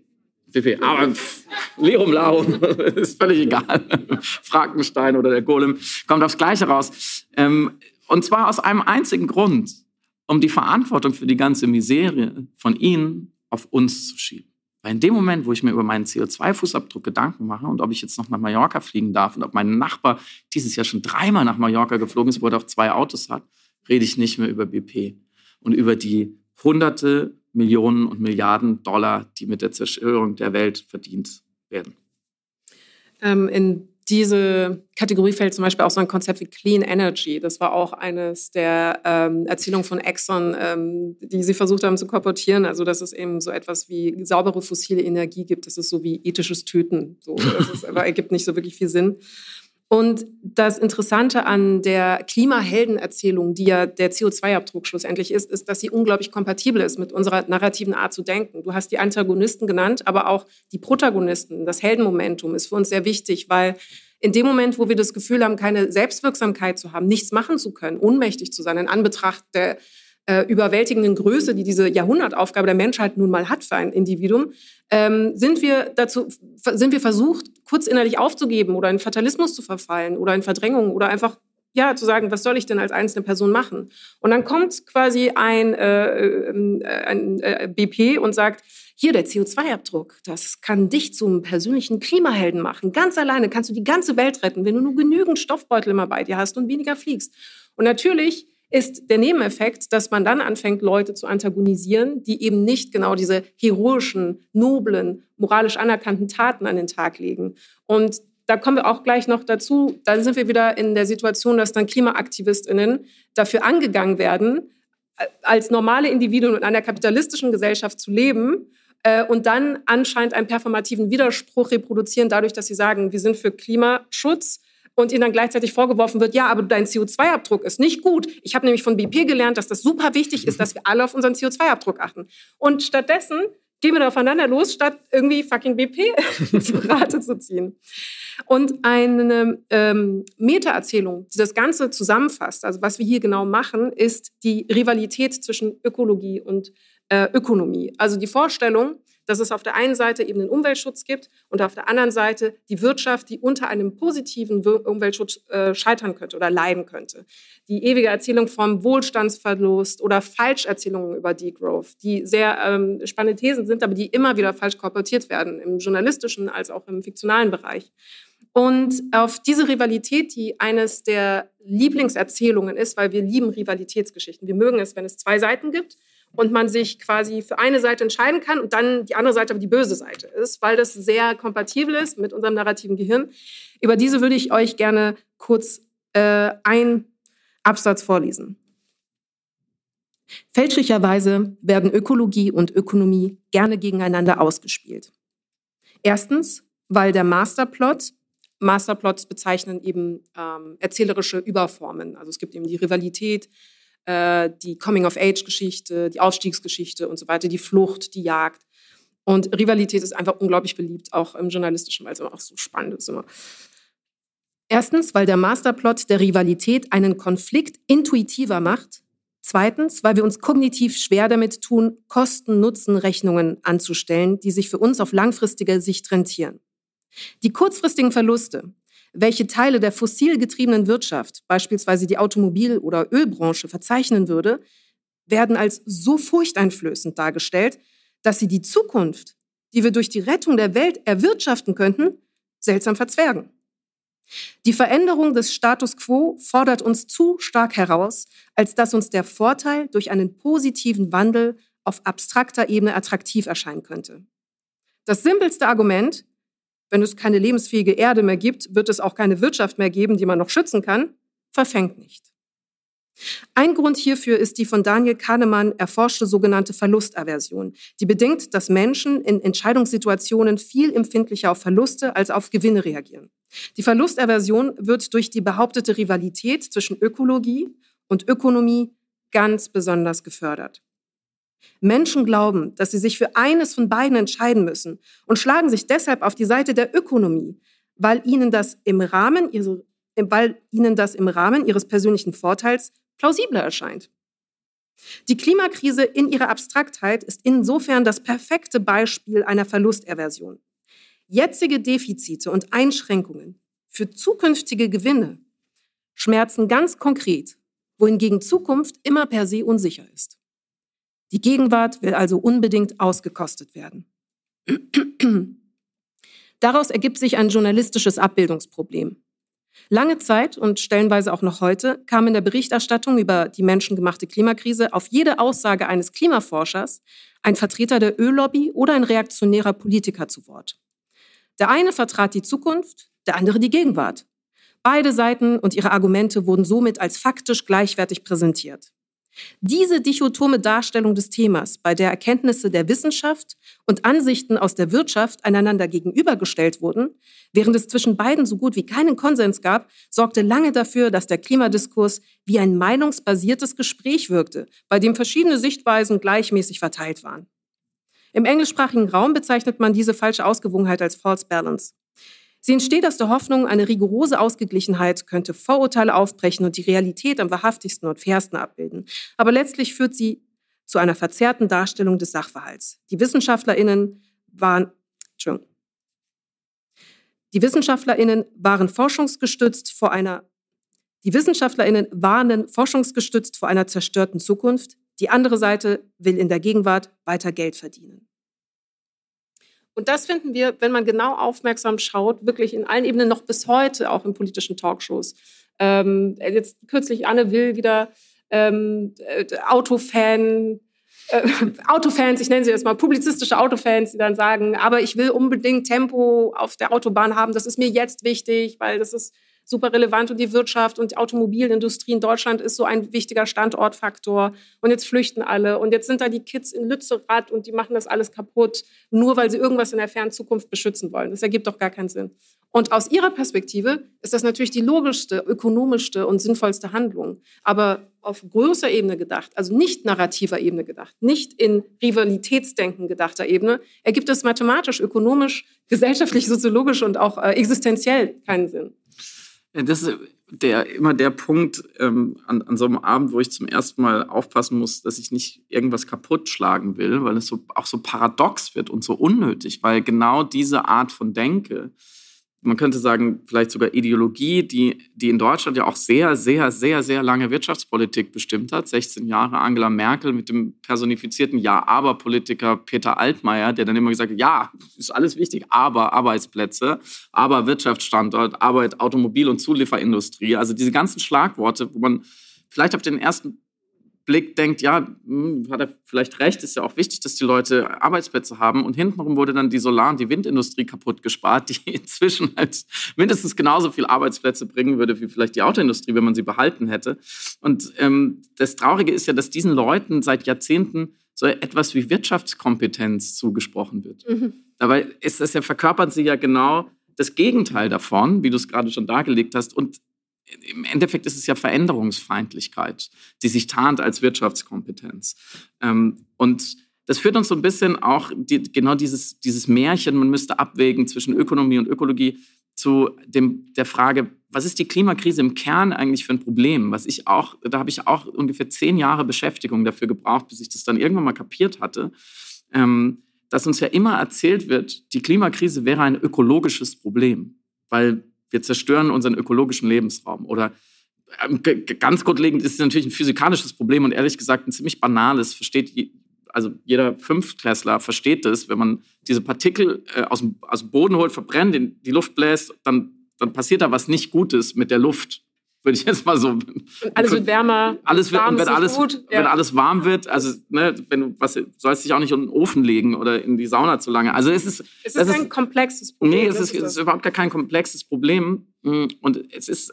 BP. Aber pff, Lerum Larum, ist völlig egal. Frankenstein oder der Golem kommt aufs Gleiche raus. Ähm, und zwar aus einem einzigen Grund, um die Verantwortung für die ganze Miserie von ihnen auf uns zu schieben. Weil in dem Moment, wo ich mir über meinen CO2-Fußabdruck Gedanken mache und ob ich jetzt noch nach Mallorca fliegen darf und ob mein Nachbar dieses Jahr schon dreimal nach Mallorca geflogen ist, wo er auch zwei Autos hat, rede ich nicht mehr über BP und über die hunderte Millionen und Milliarden Dollar, die mit der Zerstörung der Welt verdient werden. Ähm, in diese Kategorie fällt zum Beispiel auch so ein Konzept wie Clean Energy. Das war auch eines der ähm, Erzählungen von Exxon, ähm, die sie versucht haben zu korportieren. Also, dass es eben so etwas wie saubere fossile Energie gibt. Das ist so wie ethisches Töten. So, das ist, aber ergibt nicht so wirklich viel Sinn. Und das Interessante an der Klimaheldenerzählung, die ja der CO2-Abdruck schlussendlich ist, ist, dass sie unglaublich kompatibel ist mit unserer narrativen Art zu denken. Du hast die Antagonisten genannt, aber auch die Protagonisten. Das Heldenmomentum ist für uns sehr wichtig, weil in dem Moment, wo wir das Gefühl haben, keine Selbstwirksamkeit zu haben, nichts machen zu können, ohnmächtig zu sein, in Anbetracht der äh, überwältigenden Größe, die diese Jahrhundertaufgabe der Menschheit nun mal hat für ein Individuum, ähm, sind wir dazu, sind wir versucht, kurz innerlich aufzugeben oder in Fatalismus zu verfallen oder in Verdrängung oder einfach ja, zu sagen, was soll ich denn als einzelne Person machen? Und dann kommt quasi ein, äh, äh, ein äh, BP und sagt, hier der CO2-Abdruck, das kann dich zum persönlichen Klimahelden machen. Ganz alleine kannst du die ganze Welt retten, wenn du nur genügend Stoffbeutel immer bei dir hast und weniger fliegst. Und natürlich ist der Nebeneffekt, dass man dann anfängt, Leute zu antagonisieren, die eben nicht genau diese heroischen, noblen, moralisch anerkannten Taten an den Tag legen. Und da kommen wir auch gleich noch dazu. Dann sind wir wieder in der Situation, dass dann KlimaaktivistInnen dafür angegangen werden, als normale Individuen in einer kapitalistischen Gesellschaft zu leben äh, und dann anscheinend einen performativen Widerspruch reproduzieren, dadurch, dass sie sagen, wir sind für Klimaschutz und ihnen dann gleichzeitig vorgeworfen wird, ja, aber dein CO2-Abdruck ist nicht gut. Ich habe nämlich von BP gelernt, dass das super wichtig ist, dass wir alle auf unseren CO2-Abdruck achten. Und stattdessen gehen wir da aufeinander los, statt irgendwie fucking BP zu Rate zu ziehen. Und eine ähm, Meta-Erzählung, die das Ganze zusammenfasst, also was wir hier genau machen, ist die Rivalität zwischen Ökologie und äh, Ökonomie. Also die Vorstellung, dass es auf der einen Seite eben den Umweltschutz gibt und auf der anderen Seite die Wirtschaft, die unter einem positiven Umweltschutz äh, scheitern könnte oder leiden könnte. Die ewige Erzählung vom Wohlstandsverlust oder Falscherzählungen über Degrowth, die sehr ähm, spannende Thesen sind, aber die immer wieder falsch korportiert werden, im journalistischen als auch im fiktionalen Bereich. Und auf diese Rivalität, die eines der Lieblingserzählungen ist, weil wir lieben Rivalitätsgeschichten. Wir mögen es, wenn es zwei Seiten gibt und man sich quasi für eine Seite entscheiden kann und dann die andere Seite aber die böse Seite ist, weil das sehr kompatibel ist mit unserem narrativen Gehirn. Über diese würde ich euch gerne kurz äh, einen Absatz vorlesen. Fälschlicherweise werden Ökologie und Ökonomie gerne gegeneinander ausgespielt. Erstens, weil der Masterplot, Masterplots bezeichnen eben ähm, erzählerische Überformen. Also es gibt eben die Rivalität, äh, die Coming-of-Age-Geschichte, die Aufstiegsgeschichte und so weiter, die Flucht, die Jagd. Und Rivalität ist einfach unglaublich beliebt, auch im journalistischen, weil es auch so spannend ist immer. Erstens, weil der Masterplot der Rivalität einen Konflikt intuitiver macht. Zweitens, weil wir uns kognitiv schwer damit tun, Kosten-Nutzen-Rechnungen anzustellen, die sich für uns auf langfristige Sicht rentieren. Die kurzfristigen Verluste, welche Teile der fossil getriebenen Wirtschaft, beispielsweise die Automobil- oder Ölbranche, verzeichnen würde, werden als so furchteinflößend dargestellt, dass sie die Zukunft, die wir durch die Rettung der Welt erwirtschaften könnten, seltsam verzwergen. Die Veränderung des Status quo fordert uns zu stark heraus, als dass uns der Vorteil durch einen positiven Wandel auf abstrakter Ebene attraktiv erscheinen könnte. Das simpelste Argument, wenn es keine lebensfähige Erde mehr gibt, wird es auch keine Wirtschaft mehr geben, die man noch schützen kann, verfängt nicht. Ein Grund hierfür ist die von Daniel Kahnemann erforschte sogenannte Verlustaversion, die bedingt, dass Menschen in Entscheidungssituationen viel empfindlicher auf Verluste als auf Gewinne reagieren. Die Verlustaversion wird durch die behauptete Rivalität zwischen Ökologie und Ökonomie ganz besonders gefördert. Menschen glauben, dass sie sich für eines von beiden entscheiden müssen und schlagen sich deshalb auf die Seite der Ökonomie, weil ihnen das im Rahmen, weil ihnen das im Rahmen ihres persönlichen Vorteils plausibler erscheint. Die Klimakrise in ihrer Abstraktheit ist insofern das perfekte Beispiel einer Verlusterversion. Jetzige Defizite und Einschränkungen für zukünftige Gewinne schmerzen ganz konkret, wohingegen Zukunft immer per se unsicher ist. Die Gegenwart will also unbedingt ausgekostet werden. Daraus ergibt sich ein journalistisches Abbildungsproblem. Lange Zeit und stellenweise auch noch heute kam in der Berichterstattung über die menschengemachte Klimakrise auf jede Aussage eines Klimaforschers ein Vertreter der Öllobby oder ein reaktionärer Politiker zu Wort. Der eine vertrat die Zukunft, der andere die Gegenwart. Beide Seiten und ihre Argumente wurden somit als faktisch gleichwertig präsentiert. Diese dichotome Darstellung des Themas, bei der Erkenntnisse der Wissenschaft und Ansichten aus der Wirtschaft einander gegenübergestellt wurden, während es zwischen beiden so gut wie keinen Konsens gab, sorgte lange dafür, dass der Klimadiskurs wie ein meinungsbasiertes Gespräch wirkte, bei dem verschiedene Sichtweisen gleichmäßig verteilt waren. Im englischsprachigen Raum bezeichnet man diese falsche Ausgewogenheit als False Balance. Sie entsteht aus der Hoffnung, eine rigorose Ausgeglichenheit könnte Vorurteile aufbrechen und die Realität am wahrhaftigsten und fairsten abbilden. Aber letztlich führt sie zu einer verzerrten Darstellung des Sachverhalts. Die WissenschaftlerInnen waren, Entschuldigung, die WissenschaftlerInnen waren forschungsgestützt vor einer, die WissenschaftlerInnen warnen forschungsgestützt vor einer zerstörten Zukunft. Die andere Seite will in der Gegenwart weiter Geld verdienen. Und das finden wir, wenn man genau aufmerksam schaut, wirklich in allen Ebenen noch bis heute, auch in politischen Talkshows. Ähm, jetzt kürzlich Anne Will wieder ähm, äh, Autofan, äh, Autofans, ich nenne sie jetzt mal publizistische Autofans, die dann sagen, aber ich will unbedingt Tempo auf der Autobahn haben, das ist mir jetzt wichtig, weil das ist super relevant und die Wirtschaft und die Automobilindustrie in Deutschland ist so ein wichtiger Standortfaktor. Und jetzt flüchten alle und jetzt sind da die Kids in Lützerath und die machen das alles kaputt, nur weil sie irgendwas in der fernen Zukunft beschützen wollen. Das ergibt doch gar keinen Sinn. Und aus ihrer Perspektive ist das natürlich die logischste, ökonomischste und sinnvollste Handlung. Aber auf größer Ebene gedacht, also nicht narrativer Ebene gedacht, nicht in Rivalitätsdenken gedachter Ebene, ergibt es mathematisch, ökonomisch, gesellschaftlich, soziologisch und auch äh, existenziell keinen Sinn. Das ist der, immer der Punkt ähm, an, an so einem Abend, wo ich zum ersten Mal aufpassen muss, dass ich nicht irgendwas kaputt schlagen will, weil es so, auch so paradox wird und so unnötig, weil genau diese Art von Denke man könnte sagen, vielleicht sogar Ideologie, die, die in Deutschland ja auch sehr, sehr, sehr, sehr lange Wirtschaftspolitik bestimmt hat. 16 Jahre Angela Merkel mit dem personifizierten Ja-Aber-Politiker Peter Altmaier, der dann immer gesagt hat, ja, ist alles wichtig, aber Arbeitsplätze, aber Wirtschaftsstandort, Arbeit, Automobil- und Zulieferindustrie. Also diese ganzen Schlagworte, wo man vielleicht auf den ersten Blick denkt, ja, hm, hat er vielleicht recht, ist ja auch wichtig, dass die Leute Arbeitsplätze haben. Und hintenrum wurde dann die Solar- und die Windindustrie kaputt gespart, die inzwischen halt mindestens genauso viele Arbeitsplätze bringen würde wie vielleicht die Autoindustrie, wenn man sie behalten hätte. Und ähm, das Traurige ist ja, dass diesen Leuten seit Jahrzehnten so etwas wie Wirtschaftskompetenz zugesprochen wird. Mhm. Dabei ist das ja, verkörpern sie ja genau das Gegenteil davon, wie du es gerade schon dargelegt hast. Und im Endeffekt ist es ja Veränderungsfeindlichkeit, die sich tarnt als Wirtschaftskompetenz. Ähm, und das führt uns so ein bisschen auch die, genau dieses, dieses Märchen, man müsste abwägen zwischen Ökonomie und Ökologie zu dem, der Frage, was ist die Klimakrise im Kern eigentlich für ein Problem? Was ich auch, da habe ich auch ungefähr zehn Jahre Beschäftigung dafür gebraucht, bis ich das dann irgendwann mal kapiert hatte, ähm, dass uns ja immer erzählt wird, die Klimakrise wäre ein ökologisches Problem, weil wir zerstören unseren ökologischen Lebensraum. Oder ähm, ganz grundlegend ist es natürlich ein physikalisches Problem und ehrlich gesagt ein ziemlich banales. Versteht, also jeder Fünftklässler versteht das, wenn man diese Partikel äh, aus, dem, aus dem Boden holt, verbrennt, in die Luft bläst, dann, dann passiert da was nicht Gutes mit der Luft würde ich jetzt mal so. Und alles wird wärmer. Alles wird, und wenn alles, gut, ja. wenn alles warm wird, also ne, wenn du was sollst dich auch nicht in den Ofen legen oder in die Sauna zu lange. Also es ist. Es ist kein ist, komplexes Problem. Nee, es ist, ist, ist überhaupt gar kein komplexes Problem. Und es ist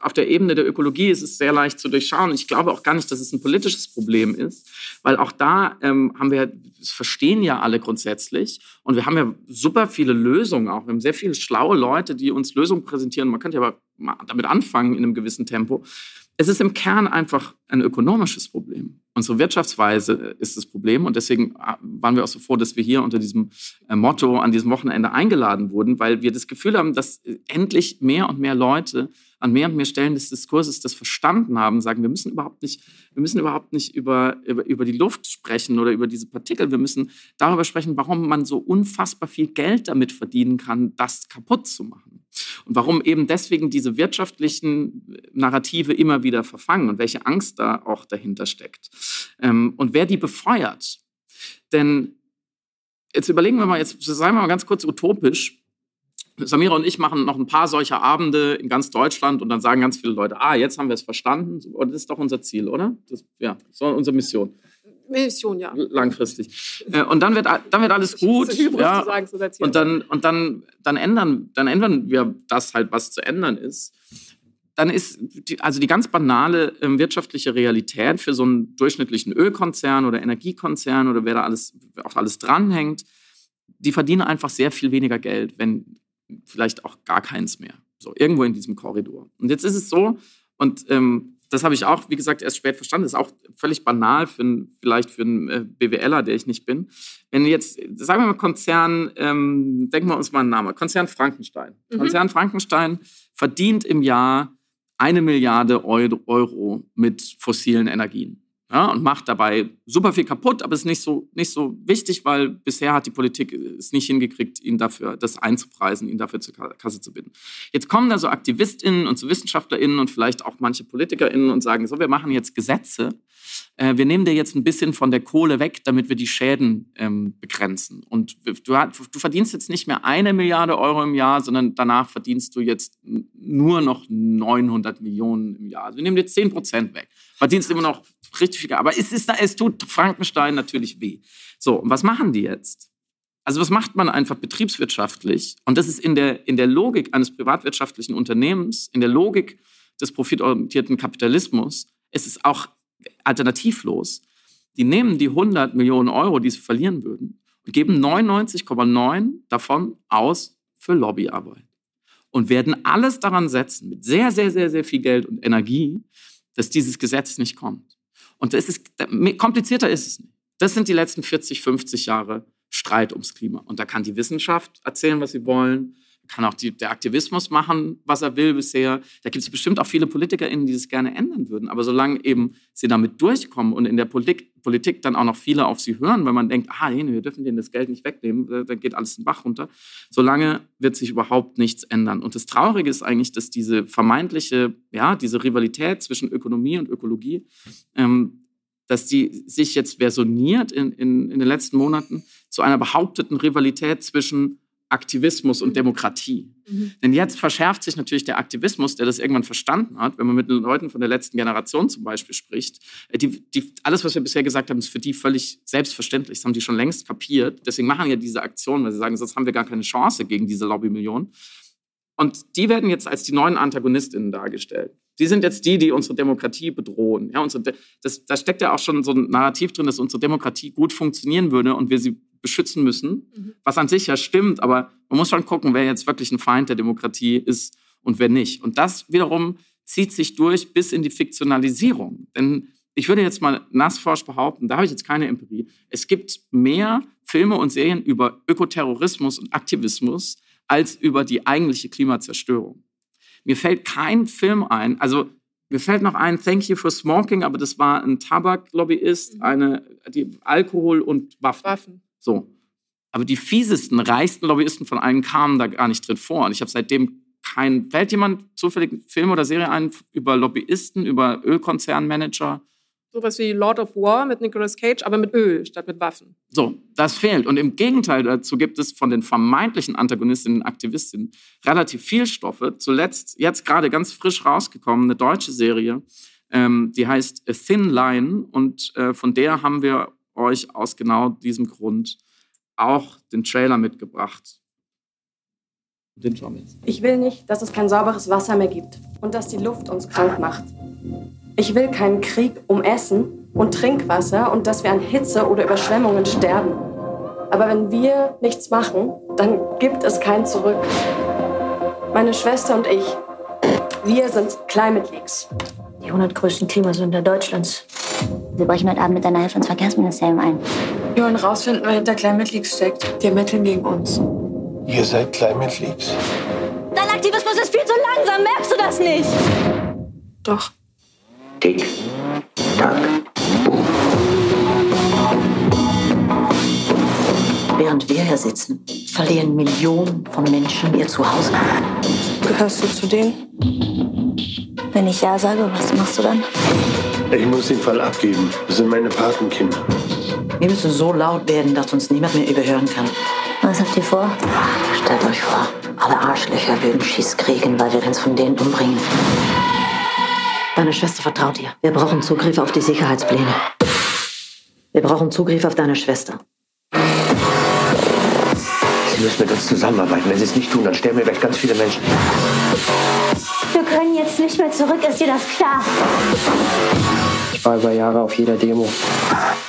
auf der Ebene der Ökologie ist es sehr leicht zu durchschauen. Ich glaube auch gar nicht, dass es ein politisches Problem ist, weil auch da ähm, haben wir, das verstehen ja alle grundsätzlich und wir haben ja super viele Lösungen auch. Wir haben sehr viele schlaue Leute, die uns Lösungen präsentieren. Man könnte ja aber mal damit anfangen in einem gewissen Tempo. Es ist im Kern einfach ein ökonomisches Problem. Unsere Wirtschaftsweise ist das Problem und deswegen äh, waren wir auch so froh, dass wir hier unter diesem äh, Motto an diesem Wochenende eingeladen wurden, weil wir das Gefühl haben, dass äh, endlich mehr und mehr Leute an mehr und mehr Stellen des Diskurses das verstanden haben, sagen, wir müssen überhaupt nicht, wir müssen überhaupt nicht über, über, über die Luft sprechen oder über diese Partikel. Wir müssen darüber sprechen, warum man so unfassbar viel Geld damit verdienen kann, das kaputt zu machen. Und warum eben deswegen diese wirtschaftlichen Narrative immer wieder verfangen und welche Angst da auch dahinter steckt. Ähm, und wer die befeuert. Denn jetzt überlegen wir mal, jetzt seien wir mal ganz kurz utopisch. Samira und ich machen noch ein paar solcher Abende in ganz Deutschland und dann sagen ganz viele Leute, ah, jetzt haben wir es verstanden. Und das ist doch unser Ziel, oder? Das, ja, das ist unsere Mission. Mission, ja. Langfristig. Äh, und dann wird, dann wird alles gut. Ja. Sagen, und dann, und dann, dann, ändern, dann ändern wir das halt, was zu ändern ist. Dann ist die, also die ganz banale äh, wirtschaftliche Realität für so einen durchschnittlichen Ölkonzern oder Energiekonzern oder wer da alles, auch alles dranhängt, die verdienen einfach sehr viel weniger Geld, wenn vielleicht auch gar keins mehr. So, irgendwo in diesem Korridor. Und jetzt ist es so, und ähm, das habe ich auch, wie gesagt, erst spät verstanden. Das ist auch völlig banal für vielleicht für einen äh, BWLer, der ich nicht bin. Wenn jetzt, sagen wir mal Konzern, ähm, denken wir uns mal einen Namen, Konzern Frankenstein. Mhm. Konzern Frankenstein verdient im Jahr eine Milliarde Euro mit fossilen Energien ja, und macht dabei super viel kaputt, aber es ist nicht so, nicht so wichtig, weil bisher hat die Politik es nicht hingekriegt, ihn dafür das einzupreisen, ihn dafür zur Kasse zu binden. Jetzt kommen da so AktivistInnen und so WissenschaftlerInnen und vielleicht auch manche PolitikerInnen und sagen, so, wir machen jetzt Gesetze, äh, wir nehmen dir jetzt ein bisschen von der Kohle weg, damit wir die Schäden ähm, begrenzen. Und du, du verdienst jetzt nicht mehr eine Milliarde Euro im Jahr, sondern danach verdienst du jetzt nur noch 900 Millionen im Jahr. Also wir nehmen dir 10 Prozent weg. Verdienst immer noch richtig viel. Aber es, ist, es tut Frankenstein natürlich weh. So, und was machen die jetzt? Also was macht man einfach betriebswirtschaftlich? Und das ist in der, in der Logik eines privatwirtschaftlichen Unternehmens, in der Logik des profitorientierten Kapitalismus, ist es auch alternativlos. Die nehmen die 100 Millionen Euro, die sie verlieren würden, und geben 99,9 davon aus für Lobbyarbeit. Und werden alles daran setzen, mit sehr, sehr, sehr, sehr viel Geld und Energie, dass dieses Gesetz nicht kommt. Und das ist, komplizierter ist es nicht. Das sind die letzten 40, 50 Jahre Streit ums Klima. Und da kann die Wissenschaft erzählen, was sie wollen kann auch die, der Aktivismus machen, was er will bisher. Da gibt es bestimmt auch viele PolitikerInnen, die das gerne ändern würden. Aber solange eben sie damit durchkommen und in der Politik, Politik dann auch noch viele auf sie hören, weil man denkt, ah, nee, wir dürfen denen das Geld nicht wegnehmen, dann geht alles den Bach runter. Solange wird sich überhaupt nichts ändern. Und das Traurige ist eigentlich, dass diese vermeintliche, ja, diese Rivalität zwischen Ökonomie und Ökologie, ähm, dass die sich jetzt versioniert in, in, in den letzten Monaten zu einer behaupteten Rivalität zwischen Aktivismus und mhm. Demokratie. Mhm. Denn jetzt verschärft sich natürlich der Aktivismus, der das irgendwann verstanden hat, wenn man mit den Leuten von der letzten Generation zum Beispiel spricht. Äh, die, die, alles, was wir bisher gesagt haben, ist für die völlig selbstverständlich. Das haben die schon längst kapiert. Deswegen machen ja diese Aktionen, weil sie sagen, sonst haben wir gar keine Chance gegen diese Lobbymillionen. Und die werden jetzt als die neuen Antagonistinnen dargestellt. Die sind jetzt die, die unsere Demokratie bedrohen. Ja, unsere, das, da steckt ja auch schon so ein Narrativ drin, dass unsere Demokratie gut funktionieren würde und wir sie beschützen müssen, mhm. was an sich ja stimmt, aber man muss schon gucken, wer jetzt wirklich ein Feind der Demokratie ist und wer nicht. Und das wiederum zieht sich durch bis in die Fiktionalisierung. Denn ich würde jetzt mal nassforsch behaupten, da habe ich jetzt keine Empirie, es gibt mehr Filme und Serien über Ökoterrorismus und Aktivismus als über die eigentliche Klimazerstörung. Mir fällt kein Film ein, also mir fällt noch ein Thank You for Smoking, aber das war ein Tabaklobbyist, mhm. eine, die Alkohol und Waffen. Waffen. So. Aber die fiesesten, reichsten Lobbyisten von allen kamen da gar nicht drin vor. Und ich habe seitdem kein. Fällt jemand zufällig Film oder Serie ein über Lobbyisten, über Ölkonzernmanager? Sowas wie Lord of War mit Nicolas Cage, aber mit Öl statt mit Waffen. So, das fehlt. Und im Gegenteil dazu gibt es von den vermeintlichen Antagonistinnen und Aktivistinnen relativ viel Stoffe. Zuletzt, jetzt gerade ganz frisch rausgekommen, eine deutsche Serie, ähm, die heißt A Thin Line. Und äh, von der haben wir euch aus genau diesem Grund auch den Trailer mitgebracht. Den schauen wir jetzt. Ich will nicht, dass es kein sauberes Wasser mehr gibt und dass die Luft uns krank macht. Ich will keinen Krieg um Essen und Trinkwasser und dass wir an Hitze oder Überschwemmungen sterben. Aber wenn wir nichts machen, dann gibt es kein Zurück. Meine Schwester und ich, wir sind Climate Leaks. Die 100 größten Klimasünder Deutschlands. Wir brechen heute Abend mit deiner Hilfe ins Verkehrsministerium ein. Wir wollen rausfinden, wer hinter Climate Leaks steckt. Die ermitteln gegen uns. Ihr seid Climate Leaks? Dein Aktivismus ist viel zu langsam, merkst du das nicht? Doch. Tick, tack, Während wir hier sitzen, verlieren Millionen von Menschen ihr Zuhause. Gehörst du zu denen? Wenn ich Ja sage, was machst du dann? Ich muss den Fall abgeben. Das sind meine Patenkinder. Wir müssen so laut werden, dass uns niemand mehr überhören kann. Was habt ihr vor? Stellt euch vor, alle Arschlöcher würden Schiss kriegen, weil wir uns von denen umbringen. Deine Schwester vertraut dir. Wir brauchen Zugriff auf die Sicherheitspläne. Wir brauchen Zugriff auf deine Schwester. Sie müssen mit uns zusammenarbeiten. Wenn Sie es nicht tun, dann sterben wir gleich ganz viele Menschen. Wir können jetzt nicht mehr zurück, ist dir das klar? Ich war über Jahre auf jeder Demo.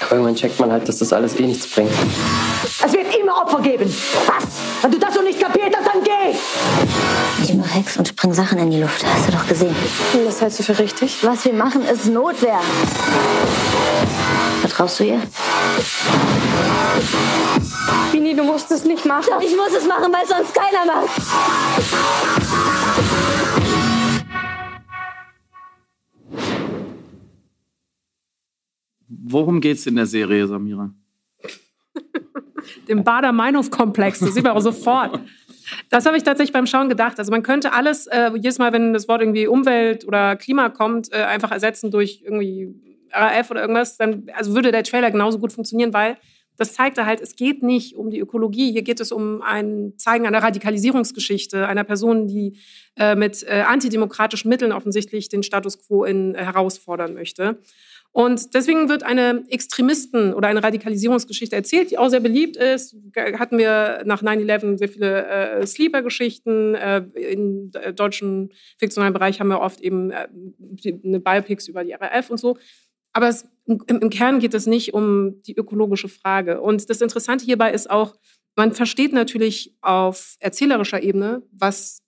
Aber irgendwann checkt man halt, dass das alles eh nichts bringt. Es wird immer Opfer geben. Was? Wenn du das noch nicht kapiert hast, dann geh! Hex und spring Sachen in die Luft. Hast du doch gesehen. Das hältst du für richtig? Was wir machen, ist Notwehr. Vertraust du ihr? Bini, du musst es nicht machen. Doch, ich muss es machen, weil sonst keiner macht. Worum geht's in der Serie, Samira? Dem Bader-Meinungskomplex, das sieht man auch sofort. Das habe ich tatsächlich beim Schauen gedacht. Also man könnte alles, äh, jedes Mal, wenn das Wort irgendwie Umwelt oder Klima kommt, äh, einfach ersetzen durch irgendwie RAF oder irgendwas. Dann, also würde der Trailer genauso gut funktionieren, weil das zeigte halt, es geht nicht um die Ökologie. Hier geht es um ein Zeigen einer Radikalisierungsgeschichte einer Person, die äh, mit äh, antidemokratischen Mitteln offensichtlich den Status quo in, äh, herausfordern möchte. Und deswegen wird eine Extremisten- oder eine Radikalisierungsgeschichte erzählt, die auch sehr beliebt ist. Hatten wir nach 9-11 sehr viele äh, Sleeper-Geschichten. Äh, Im äh, deutschen fiktionalen Bereich haben wir oft eben äh, eine Biopics über die RAF und so. Aber es, im, im Kern geht es nicht um die ökologische Frage. Und das Interessante hierbei ist auch, man versteht natürlich auf erzählerischer Ebene, was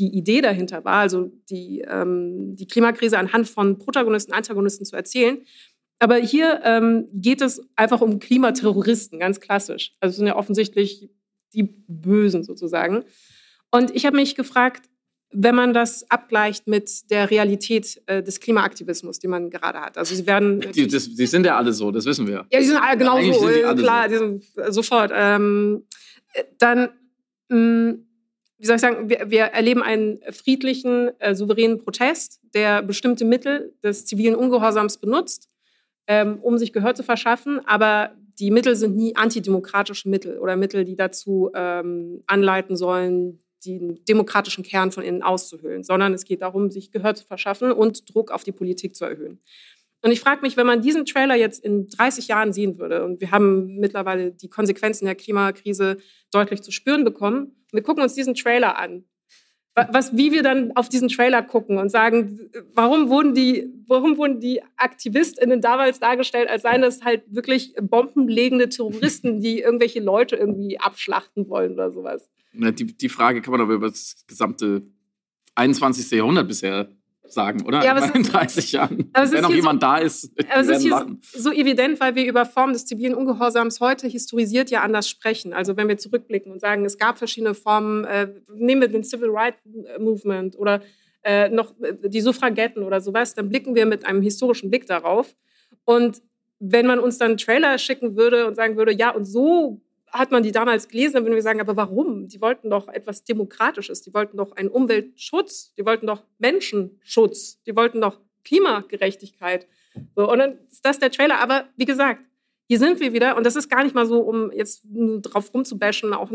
die Idee dahinter war, also die, ähm, die Klimakrise anhand von Protagonisten, Antagonisten zu erzählen. Aber hier ähm, geht es einfach um Klimaterroristen, ganz klassisch. Also es sind ja offensichtlich die Bösen sozusagen. Und ich habe mich gefragt, wenn man das abgleicht mit der Realität äh, des Klimaaktivismus, den man gerade hat. Also sie werden. Die, das, die sind ja alle so, das wissen wir. Ja, die sind alle genau Eigentlich so, sind die alle klar, so. die sind sofort. Ähm, äh, dann, mh, wie soll ich sagen, wir, wir erleben einen friedlichen, äh, souveränen Protest, der bestimmte Mittel des zivilen Ungehorsams benutzt, ähm, um sich Gehör zu verschaffen, aber die Mittel sind nie antidemokratische Mittel oder Mittel, die dazu ähm, anleiten sollen, den demokratischen Kern von innen auszuhöhlen, sondern es geht darum, sich Gehör zu verschaffen und Druck auf die Politik zu erhöhen. Und ich frage mich, wenn man diesen Trailer jetzt in 30 Jahren sehen würde, und wir haben mittlerweile die Konsequenzen der Klimakrise deutlich zu spüren bekommen, wir gucken uns diesen Trailer an, was, wie wir dann auf diesen Trailer gucken und sagen, warum wurden die, warum wurden die AktivistInnen damals dargestellt, als seien das halt wirklich bombenlegende Terroristen, die irgendwelche Leute irgendwie abschlachten wollen oder sowas. Na, Die, die Frage kann man aber über das gesamte 21. Jahrhundert bisher sagen, oder? Ja, aber in ist- 30 Jahren. Wenn noch jemand so- da ist, Aber es ist hier lachen. so, evident, weil wir über Formen des zivilen Ungehorsams heute historisiert ja anders sprechen. Also wenn wir zurückblicken und sagen, es gab verschiedene Formen, äh, nehmen wir den Civil Rights Movement oder äh, noch äh, die Suffragetten oder sowas, dann blicken wir mit einem historischen Blick darauf. Und wenn man uns dann einen Trailer schicken würde und sagen würde, ja, und so hat man die damals gelesen, dann würden wir sagen, aber warum? Die wollten doch etwas Demokratisches, die wollten doch einen Umweltschutz, die wollten doch Menschenschutz, die wollten doch Klimagerechtigkeit. So, und dann ist das der Trailer. Aber wie gesagt, hier sind wir wieder und das ist gar nicht mal so, um jetzt drauf rumzubashen, auch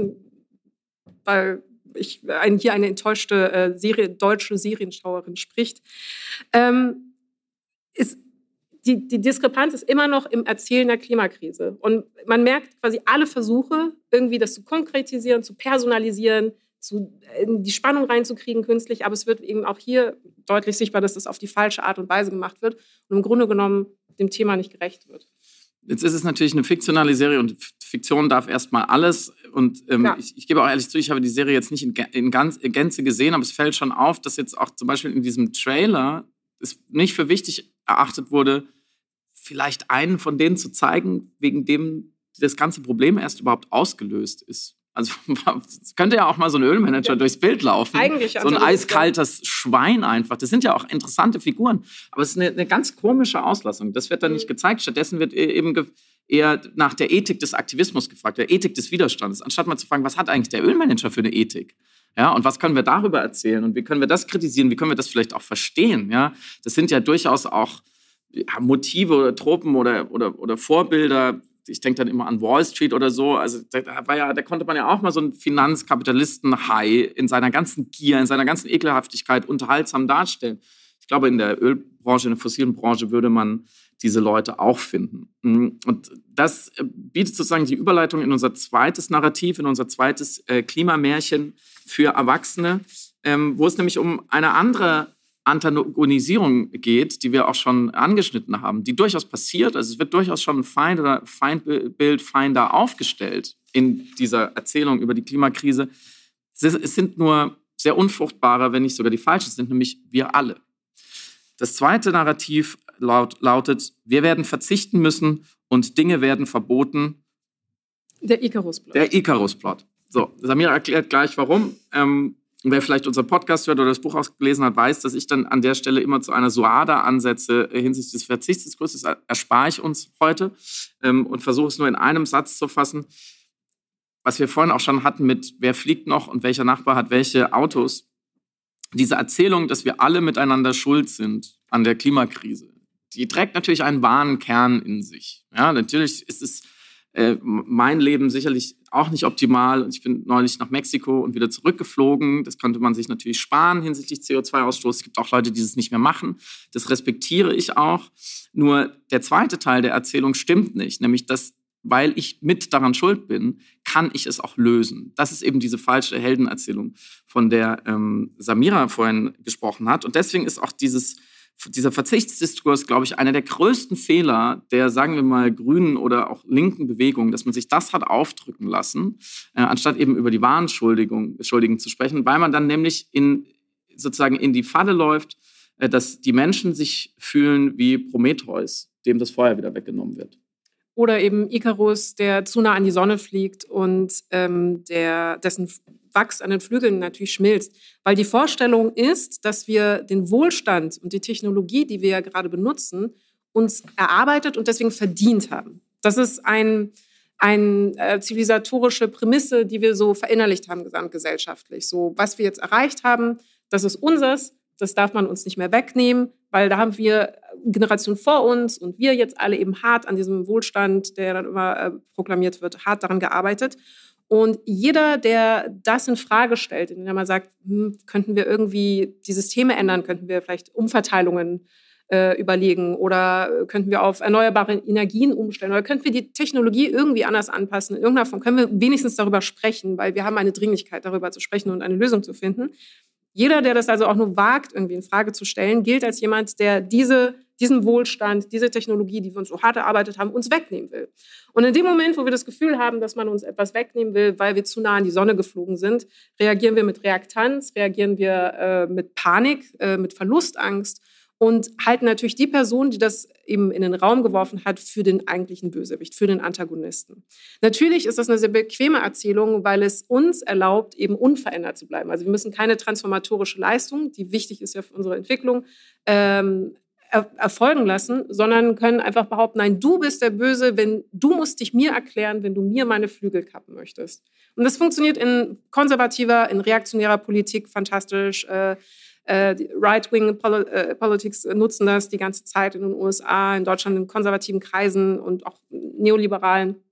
weil ich hier eine enttäuschte äh, Serie, deutsche Serienschauerin spricht. Ähm, ist, die, die Diskrepanz ist immer noch im Erzählen der Klimakrise. Und man merkt quasi alle Versuche, irgendwie das zu konkretisieren, zu personalisieren, zu, in die Spannung reinzukriegen künstlich, aber es wird eben auch hier deutlich sichtbar, dass das auf die falsche Art und Weise gemacht wird und im Grunde genommen dem Thema nicht gerecht wird. Jetzt ist es natürlich eine fiktionale Serie und Fiktion darf erstmal alles. Und ähm, ich, ich, gebe auch ehrlich zu, ich habe die Serie jetzt nicht in, in, ganz, in Gänze gesehen, aber es fällt schon auf, dass jetzt auch zum Beispiel in diesem Trailer es nicht für wichtig erachtet wurde, vielleicht einen von denen zu zeigen, wegen dem das ganze Problem erst überhaupt ausgelöst ist. Also es könnte ja auch mal so ein Ölmanager ja. durchs Bild laufen. Eigentlich so ein eiskaltes Schwein einfach. Das sind ja auch interessante Figuren. Aber es ist eine, eine ganz komische Auslassung. Das wird dann mhm. nicht gezeigt. Stattdessen wird e-, eben eher nach der Ethik des Aktivismus gefragt, der Ethik des Widerstandes, anstatt mal zu fragen, was hat eigentlich der Ölmanager für eine Ethik? Ja, und was können wir darüber erzählen? Und wie können wir das kritisieren? Wie können wir das vielleicht auch verstehen? Ja, das sind ja durchaus auch Motive oder Tropen oder, oder, oder Vorbilder. Ich denke dann immer an Wall Street oder so. Also da, war ja, da konnte man ja auch mal so einen Finanzkapitalisten-High in seiner ganzen Gier, in seiner ganzen Ekelhaftigkeit unterhaltsam darstellen. Ich glaube, in der Ölbranche, in der fossilen Branche würde man diese Leute auch finden. Mm, und das äh, bietet sozusagen die Überleitung in unser zweites Narrativ, in unser zweites äh, Klimamärchen für Erwachsene, ähm, wo es nämlich um eine andere Antagonisierung geht, die wir auch schon angeschnitten haben, die durchaus passiert. Also es wird durchaus schon ein Feind oder Feindbild, Feinder aufgestellt in dieser Erzählung über die Klimakrise. Es sind nur sehr unfruchtbare, wenn nicht sogar die falschen sind, nämlich wir alle. Das zweite Narrativ laut, lautet, wir werden verzichten müssen und Dinge werden verboten. Der Icarus-Plot. Der Icarus-Plot. So, Samira erklärt gleich, warum. Ähm, wer vielleicht unseren Podcast hört oder das Buch ausgelesen hat, weiß, dass ich dann an der Stelle immer zu einer Suada ansetze äh, hinsichtlich des Verzichtsdiskurses. Das erspare ich uns heute ähm, und versuche es nur in einem Satz zu fassen. Was wir vorhin auch schon hatten mit, wer fliegt noch und welcher Nachbar hat welche Autos. Diese Erzählung, dass wir alle miteinander schuld sind an der Klimakrise, die trägt natürlich einen wahren Kern in sich. Ja, natürlich ist es äh, mein Leben sicherlich auch nicht optimal. Ich bin neulich nach Mexiko und wieder zurückgeflogen. Das konnte man sich natürlich sparen hinsichtlich CO2-Ausstoß. Es gibt auch Leute, die das nicht mehr machen. Das respektiere ich auch. Nur der zweite Teil der Erzählung stimmt nicht, nämlich dass weil ich mit daran schuld bin, kann ich es auch lösen. Das ist eben diese falsche Heldenerzählung, von der ähm, Samira vorhin gesprochen hat. Und deswegen ist auch dieses dieser Verzichtsdiskurs, glaube ich, einer der größten Fehler der, sagen wir mal, grünen oder auch linken Bewegung, dass man sich das hat aufdrücken lassen, äh, anstatt eben über die wahren Schuldigen, zu sprechen, weil man dann nämlich in, sozusagen in die Falle läuft, äh, dass die Menschen sich fühlen wie Prometheus, dem das Feuer wieder weggenommen wird. Oder eben Icarus, der zu nah an die Sonne fliegt und ähm, der, dessen Wachs an den Flügeln natürlich schmilzt. Weil die Vorstellung ist, dass wir den Wohlstand und die Technologie, die wir ja gerade benutzen, uns erarbeitet und deswegen verdient haben. Das ist ein, eine äh, zivilisatorische Prämisse, die wir so verinnerlicht haben gesamtgesellschaftlich. So, was wir jetzt erreicht haben, das ist unseres, das darf man uns nicht mehr wegnehmen, weil da haben wir Generationen vor uns und wir jetzt alle eben hart an diesem Wohlstand, der dann immer äh, proklamiert wird, hart daran gearbeitet. Und jeder, der das in Frage stellt, indem er mal sagt, hm, könnten wir irgendwie die Systeme ändern, könnten wir vielleicht Umverteilungen äh, überlegen oder könnten wir auf erneuerbare Energien umstellen oder könnten wir die Technologie irgendwie anders anpassen. In irgendeiner Form können wir wenigstens darüber sprechen, weil wir haben eine Dringlichkeit, darüber zu sprechen und eine Lösung zu finden. Jeder, der das also auch nur wagt, irgendwie in Frage zu stellen, gilt als jemand, der diese diesen Wohlstand, diese Technologie, die wir uns so hart erarbeitet haben, uns wegnehmen will. Und in dem Moment, wo wir das Gefühl haben, dass man uns etwas wegnehmen will, weil wir zu nah an die Sonne geflogen sind, reagieren wir mit Reaktanz, reagieren wir äh, mit Panik, äh, mit Verlustangst und halten natürlich die Person, die das eben in den Raum geworfen hat, für den eigentlichen Bösewicht, für den Antagonisten. Natürlich ist das eine sehr bequeme Erzählung, weil es uns erlaubt, eben unverändert zu bleiben. Also wir müssen keine transformatorische Leistung, die wichtig ist ja für unsere Entwicklung, ähm, er erfolgen lassen, sondern können einfach behaupten, nein, du bist der Böse, wenn du musst dich mir erklären, wenn du mir meine Flügel kappen möchtest. Und das funktioniert in konservativer, in reaktionärer Politik fantastisch. Äh, äh, Right-Wing äh, nutzen das die ganze Zeit in den USA, in Deutschland in konservativen Kreisen und auch neoliberalen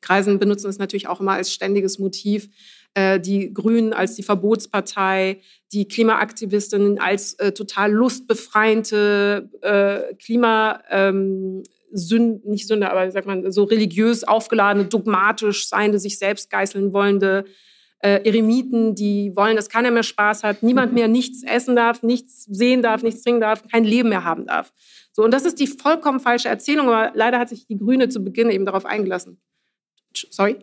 Kreisen benutzen es natürlich auch immer als ständiges Motiv äh, die Grünen als die Verbotspartei, die Klimaaktivistinnen als äh, total lustbefreiende äh, Klima. Ähm, Sünd, nicht Sünde, aber sagt man, so religiös aufgeladene, dogmatisch seiende, sich selbst geißeln wollende äh, Eremiten, die wollen, dass keiner mehr Spaß hat, niemand mehr nichts essen darf, nichts sehen darf, nichts trinken darf, kein Leben mehr haben darf. So, und das ist die vollkommen falsche Erzählung, aber leider hat sich die Grüne zu Beginn eben darauf eingelassen. Sorry?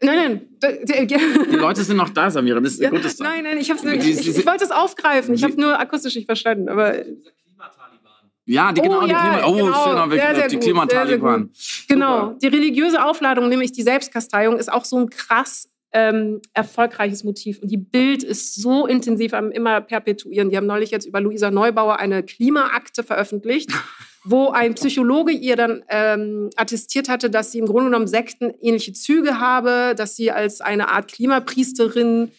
Nein, nein. Die Leute sind noch da, Samira. Das ist ein ja, gutes Nein, nein, ich, ich, ich, wollte es aufgreifen. Ich habe nur akustisch nicht verstanden. Aber ja, die, genau, oh, die Klima oh, genau. sehr, sehr die Klimataliban. Genau, die religiöse Aufladung, nämlich die Selbstkasteiung, ist auch so ein krass ähm, erfolgreiches Motiv. Und die Bild ist so intensiv am immer perpetuieren. Die haben neulich jetzt über Luisa Neubauer eine Klimaakte veröffentlicht, wo ein Psychologe ihr dann ähm, attestiert hatte, dass sie im Grunde genommen sektenähnliche Züge habe, dass sie als eine Art Klimapriesterin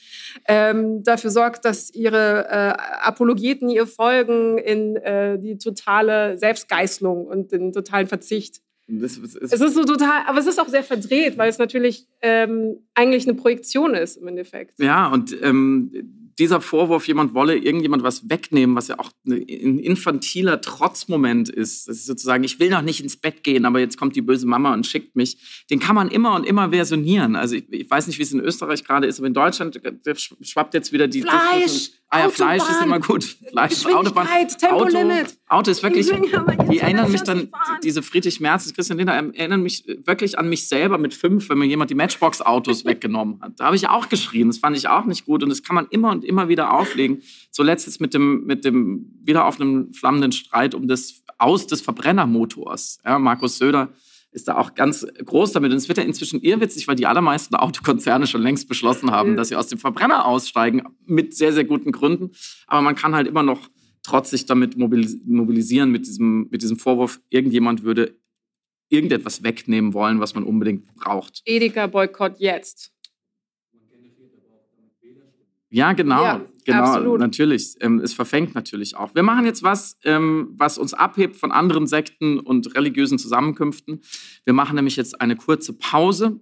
ähm, dafür sorgt, dass ihre äh, Apologeten ihr folgen in äh, die totale Selbstgeißlung und den totalen Verzicht. Das, das es ist so total, aber es ist auch sehr verdreht, weil es natürlich ähm, eigentlich eine Projektion ist im Endeffekt. Ja, und ähm, dieser Vorwurf, jemand wolle irgendjemand was wegnehmen, was ja auch ein infantiler Trotzmoment ist, das ist sozusagen, ich will noch nicht ins Bett gehen, aber jetzt kommt die böse Mama und schickt mich, den kann man immer und immer versionieren. Also ich, ich weiß nicht, wie es in Österreich gerade ist, aber in Deutschland schwappt jetzt wieder die... Fleisch! Ah ja, Fleisch ist immer gut. Fleisch, Autobahn. Auto, Auto ist wirklich, die erinnern mich dann, diese Friedrich Merz, Christian Lindner, erinnern mich wirklich an mich selber mit fünf, wenn mir jemand die Matchbox-Autos weggenommen hat. Da habe ich auch geschrien, das fand ich auch nicht gut und das kann man immer und immer wieder auflegen. Zuletzt jetzt mit dem, mit dem wieder auf einem flammenden Streit um das Aus des Verbrennermotors. Ja, Markus Söder ist da auch ganz groß damit. Und es wird ja inzwischen irrwitzig, weil die allermeisten Autokonzerne schon längst beschlossen haben, mhm. dass sie aus dem Verbrenner aussteigen, mit sehr, sehr guten Gründen. Aber man kann halt immer noch trotzig damit mobilisieren, mit diesem, mit diesem Vorwurf, irgendjemand würde irgendetwas wegnehmen wollen, was man unbedingt braucht. Edeka-Boykott jetzt. Ja, genau. Ja, genau, absolut. natürlich. Ähm, es verfängt natürlich auch. Wir machen jetzt was, ähm, was uns abhebt von anderen Sekten und religiösen Zusammenkünften. Wir machen nämlich jetzt eine kurze Pause.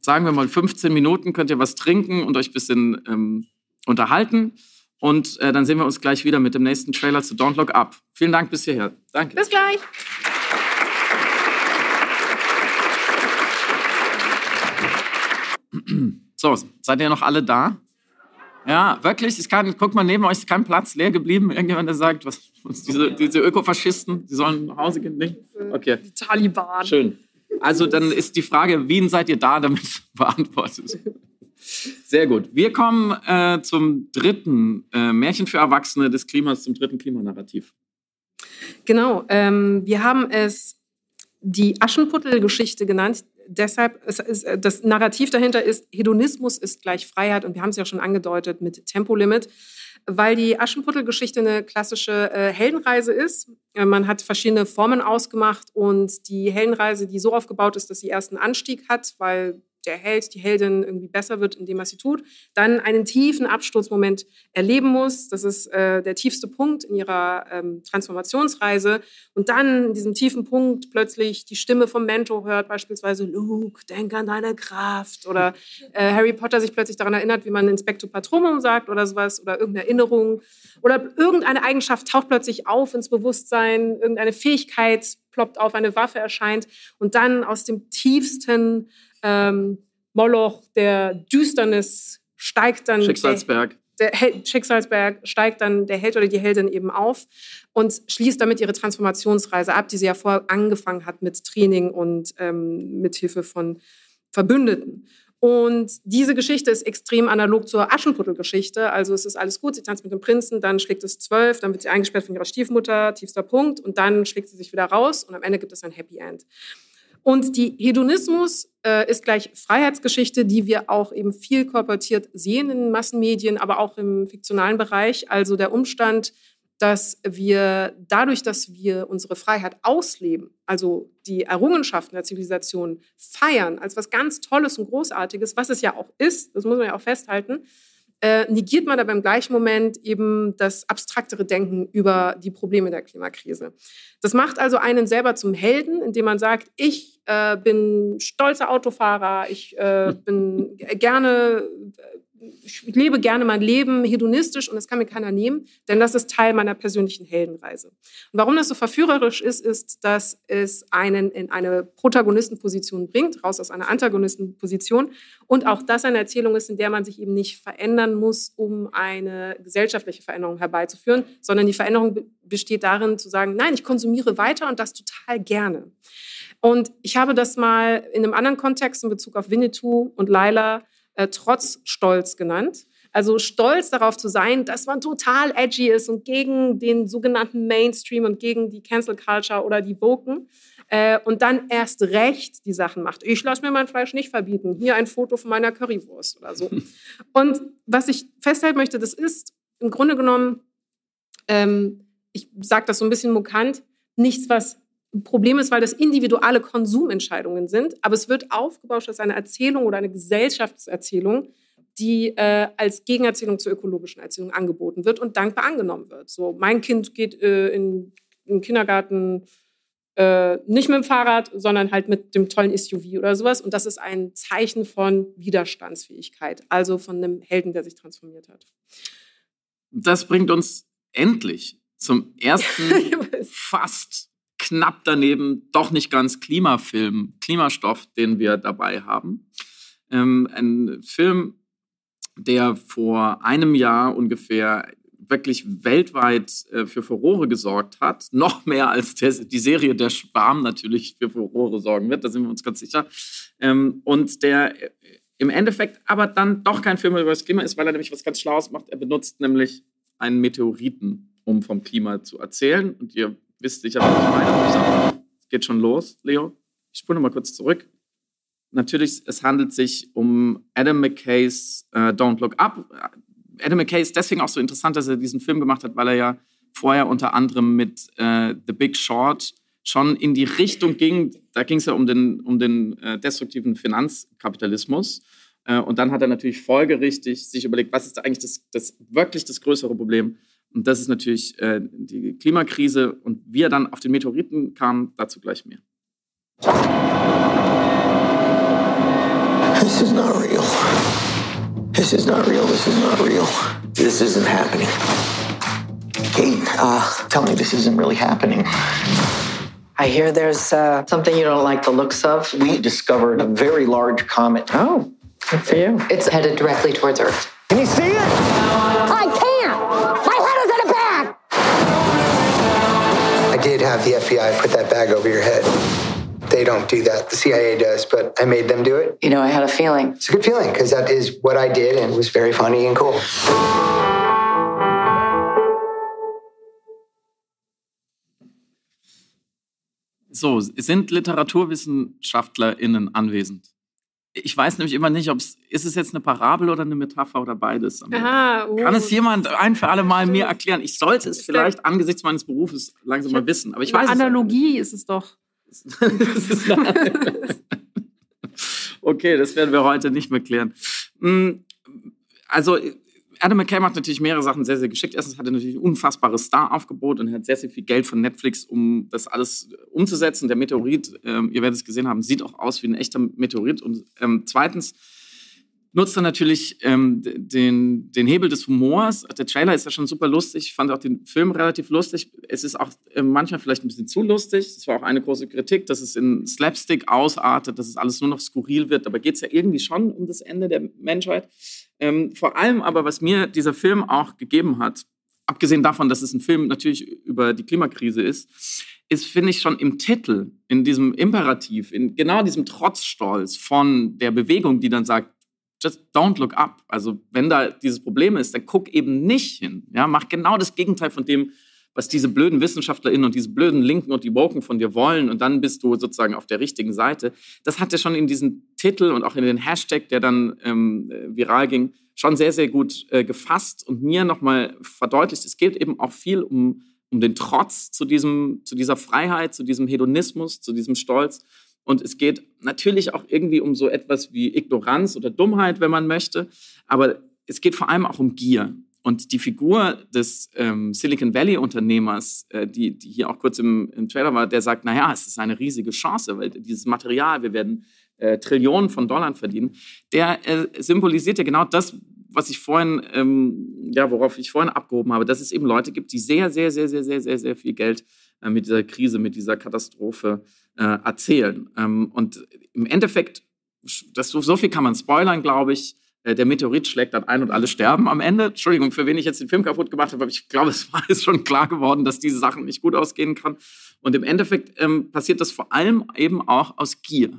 Sagen wir mal 15 Minuten, könnt ihr was trinken und euch ein bisschen ähm, unterhalten. Und äh, dann sehen wir uns gleich wieder mit dem nächsten Trailer zu Don't Look Up. Vielen Dank bis hierher. Danke. Bis gleich. So, seid ihr noch alle da? Ja, wirklich. Ich kann, guck mal, neben euch ist kein Platz leer geblieben. Irgendjemand, der sagt, was, was diese, diese Ökofaschisten, die sollen nach Hause gehen. Nee? Okay. Die Taliban. Schön. Also dann ist die Frage, Wien seid ihr da, damit beantwortet. Sehr gut. Wir kommen äh, zum dritten äh, Märchen für Erwachsene des Klimas, zum dritten Klimanarrativ. Genau. Ähm, wir haben es die Aschenputtel-Geschichte genannt deshalb, ist, äh, das Narrativ dahinter ist, Hedonismus ist gleich Freiheit und wir haben es ja schon angedeutet mit Tempolimit, weil die Aschenputtel-Geschichte eine klassische äh, Heldenreise ist. Äh, man hat verschiedene Formen ausgemacht und die Heldenreise, die so aufgebaut ist, dass sie erst einen Anstieg hat, weil der Held, die Heldin irgendwie besser wird, indem er sie tut, dann einen tiefen Absturzmoment erleben muss. Das ist äh, der tiefste Punkt in ihrer ähm, Transformationsreise. Und dann in diesem tiefen Punkt plötzlich die Stimme vom Mentor hört, beispielsweise Luke, denk an deine Kraft. Oder äh, Harry Potter sich plötzlich daran erinnert, wie man Inspector Patronum sagt oder sowas. Oder irgendeine Erinnerung. Oder irgendeine Eigenschaft taucht plötzlich auf ins Bewusstsein. Irgendeine Fähigkeit ploppt auf, eine Waffe erscheint. Und dann aus dem tiefsten ähm, Moloch der Düsternis steigt dann. Schicksalsberg. Der, der Schicksalsberg steigt dann der Held oder die Heldin eben auf und schließt damit ihre Transformationsreise ab, die sie ja vorher angefangen hat mit Training und ähm, mit Hilfe von Verbündeten. Und diese Geschichte ist extrem analog zur Aschenputtel-Geschichte. Also es ist alles gut, sie tanzt mit dem Prinzen, dann schlägt es zwölf, dann wird sie eingesperrt von ihrer Stiefmutter, tiefster Punkt, und dann schlägt sie sich wieder raus und am Ende gibt es ein Happy End. Und die Hedonismus äh, ist gleich Freiheitsgeschichte, die wir auch eben viel korportiert sehen in Massenmedien, aber auch im fiktionalen Bereich. Also der Umstand, dass wir dadurch, dass wir unsere Freiheit ausleben, also die Errungenschaften der Zivilisation feiern als was ganz Tolles und Großartiges, was es ja auch ist, das muss man ja auch festhalten, äh, negiert man aber im gleichen Moment eben das abstraktere Denken über die Probleme der Klimakrise. Das macht also einen selber zum Helden, indem man sagt, ich äh, bin stolzer Autofahrer, ich äh, bin gerne ich lebe gerne mein Leben hedonistisch und das kann mir keiner nehmen, denn das ist Teil meiner persönlichen Heldenreise. Und warum das so verführerisch ist, ist, dass es einen in eine Protagonistenposition bringt, raus aus einer Antagonistenposition und auch das eine Erzählung ist, in der man sich eben nicht verändern muss, um eine gesellschaftliche Veränderung herbeizuführen, sondern die Veränderung besteht darin zu sagen, nein, ich konsumiere weiter und das total gerne. Und ich habe das mal in einem anderen Kontext in Bezug auf Winnetou und Laila äh, trotz Stolz genannt. Also stolz darauf zu sein, dass man total edgy ist und gegen den sogenannten Mainstream und gegen die Cancel Culture oder die Woken. Äh, und dann erst recht die Sachen macht. Ich lasse mir mein Fleisch nicht verbieten. Hier ein Foto von meiner Currywurst oder so. und was ich festhalten möchte, das ist im Grunde genommen, ähm, ich sage das so ein bisschen mokant, nichts, was Problem ist, weil das individuelle Konsumentscheidungen sind, aber es wird aufgebauscht als eine Erzählung oder eine Gesellschaftserzählung, die äh, als Gegenerzählung zur ökologischen Erzählung angeboten wird und dankbar angenommen wird. So, mein Kind geht äh, in, in den Kindergarten äh, nicht mit dem Fahrrad, sondern halt mit dem tollen SUV oder sowas. Und das ist ein Zeichen von Widerstandsfähigkeit, also von einem Helden, der sich transformiert hat. Das bringt uns endlich zum ersten fast knapp daneben doch nicht ganz Klimafilm, Klimastoff, den wir dabei haben. Ähm, ein Film, der vor einem Jahr ungefähr wirklich weltweit äh, für Furore gesorgt hat, noch mehr als der, die Serie Der Schwarm natürlich für Furore sorgen wird, da sind wir uns ganz sicher. Ähm, und der äh, im Endeffekt aber dann doch kein Film über das Klima ist, weil er nämlich was ganz Schlaues macht. Er benutzt nämlich einen Meteoriten, um vom Klima zu erzählen. Und ihr wisst sicher, was ich meine. Es geht schon los, Leo. Ich spule mal kurz zurück. Natürlich, es handelt sich um Adam McKays äh, Don't Look Up. Adam McKay ist deswegen auch so interessant, dass er diesen Film gemacht hat, weil er ja vorher unter anderem mit äh, The Big Short schon in die Richtung ging. Da ging es ja um den, um den äh, destruktiven Finanzkapitalismus. Äh, und dann hat er natürlich folgerichtig sich überlegt, was ist eigentlich das, das wirklich das größere Problem? Und das ist natürlich äh, die Klimakrise und wie er dann auf den Meteoriten kam, dazu gleich mehr. This is not real. This is not real. This is not real. This isn't happening. Kate, uh, tell me this isn't really happening. I hear there's uh, something you don't like the looks of. We discovered a very large comet. Oh, good for you. It's headed directly towards Earth. Can you see it? Have the FBI put that bag over your head. They don't do that. The CIA does, but I made them do it. You know, I had a feeling. It's a good feeling because that is what I did and it was very funny and cool. So, sind LiteraturwissenschaftlerInnen anwesend? Ich weiß nämlich immer nicht, ob es ist es jetzt eine Parabel oder eine Metapher oder beides. Aha, oh. Kann es jemand ein für alle Mal mir erklären? Ich sollte es vielleicht angesichts meines Berufes langsam mal wissen, aber ich weiß Analogie ist es doch. es. okay, das werden wir heute nicht mehr klären. Hm, Also Adam McKay macht natürlich mehrere Sachen sehr, sehr geschickt. Erstens hat er natürlich ein unfassbares Star-Aufgebot und hat sehr, sehr viel Geld von Netflix, um das alles umzusetzen. Der Meteorit, ähm, ihr werdet es gesehen haben, sieht auch aus wie ein echter Meteorit. Und ähm, zweitens nutzt er natürlich ähm, den, den Hebel des Humors. Der Trailer ist ja schon super lustig. Ich fand auch den Film relativ lustig. Es ist auch äh, manchmal vielleicht ein bisschen zu lustig. Das war auch eine große Kritik, dass es in Slapstick ausartet, dass es alles nur noch skurril wird. Aber geht es ja irgendwie schon um das Ende der Menschheit. Ähm, vor allem aber, was mir dieser Film auch gegeben hat, abgesehen davon, dass es ein Film natürlich über die Klimakrise ist, ist, finde ich, schon im Titel, in diesem Imperativ, in genau diesem Trotzstolz von der Bewegung, die dann sagt, just don't look up. Also wenn da dieses Problem ist, dann guck eben nicht hin. Ja, mach genau das Gegenteil von dem, was diese blöden WissenschaftlerInnen und diese blöden Linken und die Woken von dir wollen und dann bist du sozusagen auf der richtigen Seite. Das hat er schon in diesen Titel und auch in den Hashtag, der dann ähm, viral ging, schon sehr, sehr gut äh, gefasst und mir nochmal verdeutlicht, es geht eben auch viel um, um den Trotz zu, diesem, zu dieser Freiheit, zu diesem Hedonismus, zu diesem Stolz. Und es geht natürlich auch irgendwie um so etwas wie Ignoranz oder Dummheit, wenn man möchte. Aber es geht vor allem auch um Gier. Und die Figur des ähm, Silicon Valley-Unternehmers, äh, die, die hier auch kurz im, im Trailer war, der sagt, naja, es ist eine riesige Chance, weil dieses Material, wir werden äh, Trillionen von Dollar verdienen, der äh, symbolisiert ja genau das, was ich vorhin, ähm, ja, worauf ich vorhin abgehoben habe, dass es eben Leute gibt, die sehr, sehr, sehr, sehr, sehr, sehr, sehr viel Geld äh, mit dieser Krise, mit dieser Katastrophe äh, erzählen. Ähm, und im Endeffekt, das, so viel kann man spoilern, glaube ich. Äh, der Meteorit schlägt dann ein und alle sterben am Ende. Entschuldigung, für wen ich jetzt den Film kaputt gemacht habe, aber ich glaube, es war jetzt schon klar geworden, dass diese Sachen nicht gut ausgehen kann. Und im Endeffekt ähm, passiert das vor allem eben auch aus Gier.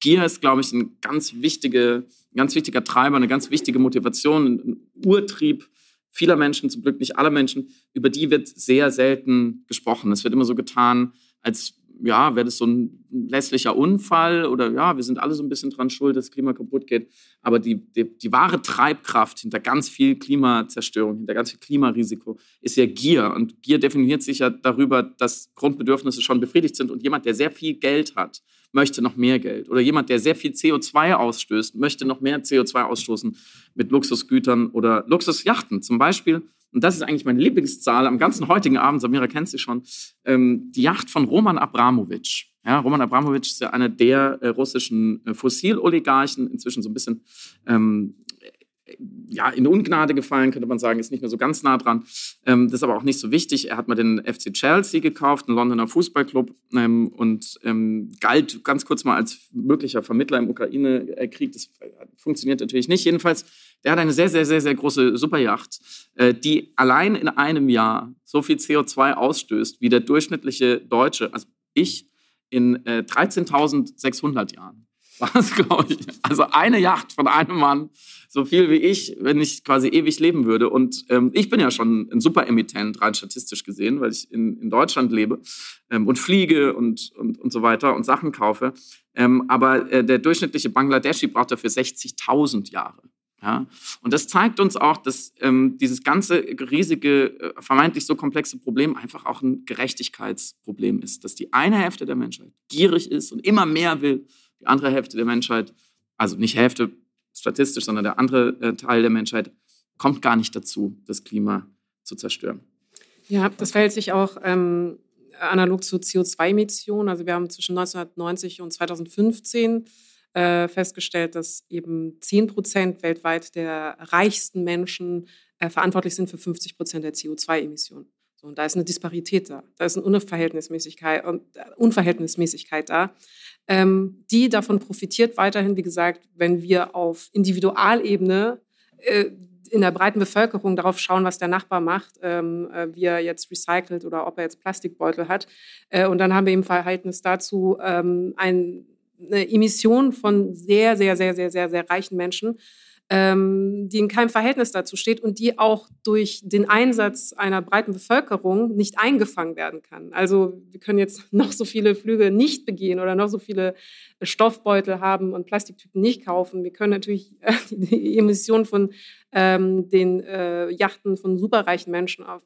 Gier ist, glaube ich, ein ganz, wichtige, ganz wichtiger Treiber, eine ganz wichtige Motivation, ein Urtrieb vieler Menschen, zum Glück nicht aller Menschen, über die wird sehr selten gesprochen. Es wird immer so getan, als ja, wäre das so ein lässlicher Unfall oder ja, wir sind alle so ein bisschen dran schuld, dass das Klima kaputt geht. Aber die, die, die wahre Treibkraft hinter ganz viel Klimazerstörung, hinter ganz viel Klimarisiko ist ja Gier. Und Gier definiert sich ja darüber, dass Grundbedürfnisse schon befriedigt sind und jemand, der sehr viel Geld hat, möchte noch mehr Geld. Oder jemand, der sehr viel CO2 ausstößt, möchte noch mehr CO2 ausstoßen mit Luxusgütern oder Luxusjachten. Zum Beispiel und das ist eigentlich meine Lieblingszahl am ganzen heutigen Abend, Samira kennt sie schon, ähm, die Yacht von Roman Abramowitsch. Ja, Roman Abramowitsch ist ja einer der äh, russischen äh, Fossiloligarchen, inzwischen so ein bisschen ähm, ja, in Ungnade gefallen, könnte man sagen, ist nicht mehr so ganz nah dran. Ähm, das ist aber auch nicht so wichtig. Er hat mal den FC Chelsea gekauft, einen Londoner Fußballclub, ähm, und ähm, galt ganz kurz mal als möglicher Vermittler im Ukraine-Krieg. Das funktioniert natürlich nicht. Jedenfalls, der hat eine sehr, sehr, sehr, sehr große Superjacht, äh, die allein in einem Jahr so viel CO2 ausstößt, wie der durchschnittliche Deutsche, also ich, in äh, 13.600 Jahren. Was, glaube ich. Also eine Yacht von einem Mann, so viel wie ich, wenn ich quasi ewig leben würde. Und ähm, ich bin ja schon ein super Emittent, rein statistisch gesehen, weil ich in, in Deutschland lebe ähm, und fliege und, und, und so weiter und Sachen kaufe. Ähm, aber äh, der durchschnittliche Bangladeschi braucht dafür 60.000 Jahre. Ja? Und das zeigt uns auch, dass ähm, dieses ganze riesige, äh, vermeintlich so komplexe Problem einfach auch ein Gerechtigkeitsproblem ist. Dass die eine Hälfte der Menschheit gierig ist und immer mehr will die andere Hälfte der Menschheit, also nicht Hälfte statistisch, sondern der andere äh, Teil der Menschheit, kommt gar nicht dazu, das Klima zu zerstören. Ja, das verhält sich auch ähm, analog zu CO2-Emissionen. Also wir haben zwischen 1990 und 2015 äh, festgestellt, dass eben 10 Prozent weltweit der reichsten Menschen äh, verantwortlich sind für 50 Prozent der CO2-Emissionen. So, und da ist eine Disparität da, da ist eine Unverhältnismäßigkeit, äh, Unverhältnismäßigkeit da ähm, die davon profitiert weiterhin, wie gesagt, wenn wir auf Individualebene äh, in der breiten Bevölkerung darauf schauen, was der Nachbar macht, ähm, äh, wie er jetzt recycelt oder ob er jetzt Plastikbeutel hat. Äh, und dann haben wir im Verhältnis dazu ähm, ein, eine Emission von sehr, sehr, sehr, sehr, sehr, sehr reichen Menschen, ähm, die in keinem Verhältnis dazu steht und die auch durch den Einsatz einer breiten Bevölkerung nicht eingefangen werden kann. Also wir können jetzt noch so viele Flüge nicht begehen oder noch so viele Stoffbeutel haben und Plastiktüten nicht kaufen. Wir können natürlich die Emissionen von ähm, den äh, Yachten von superreichen Menschen auf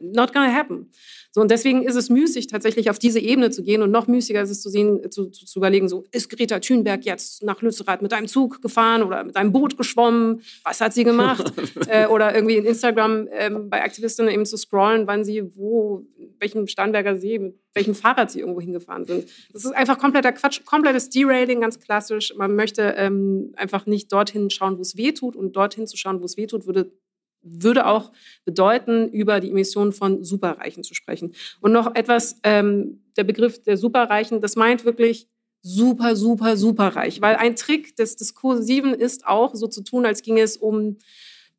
not gonna happen. So, und deswegen ist es müßig, tatsächlich auf diese Ebene zu gehen und noch müßiger ist es zu sehen, zu, zu, zu überlegen, so, ist Greta Thunberg jetzt nach Lützerath mit einem Zug gefahren oder mit einem Boot geschwommen? Was hat sie gemacht? äh, oder irgendwie in Instagram ähm, bei Aktivistinnen eben zu scrollen, wann sie wo, welchem Starnberger See, mit welchem Fahrrad sie irgendwo hingefahren sind. Das ist einfach kompletter Quatsch, komplettes Derailing, ganz klassisch. Man möchte ähm, einfach nicht dorthin schauen, wo es weh tut und dorthin zu schauen, wo es weh tut, würde würde auch bedeuten, über die Emissionen von Superreichen zu sprechen. Und noch etwas, ähm, der Begriff der Superreichen, das meint wirklich super, super, superreich. Weil ein Trick des Diskursiven ist auch, so zu tun, als ginge es um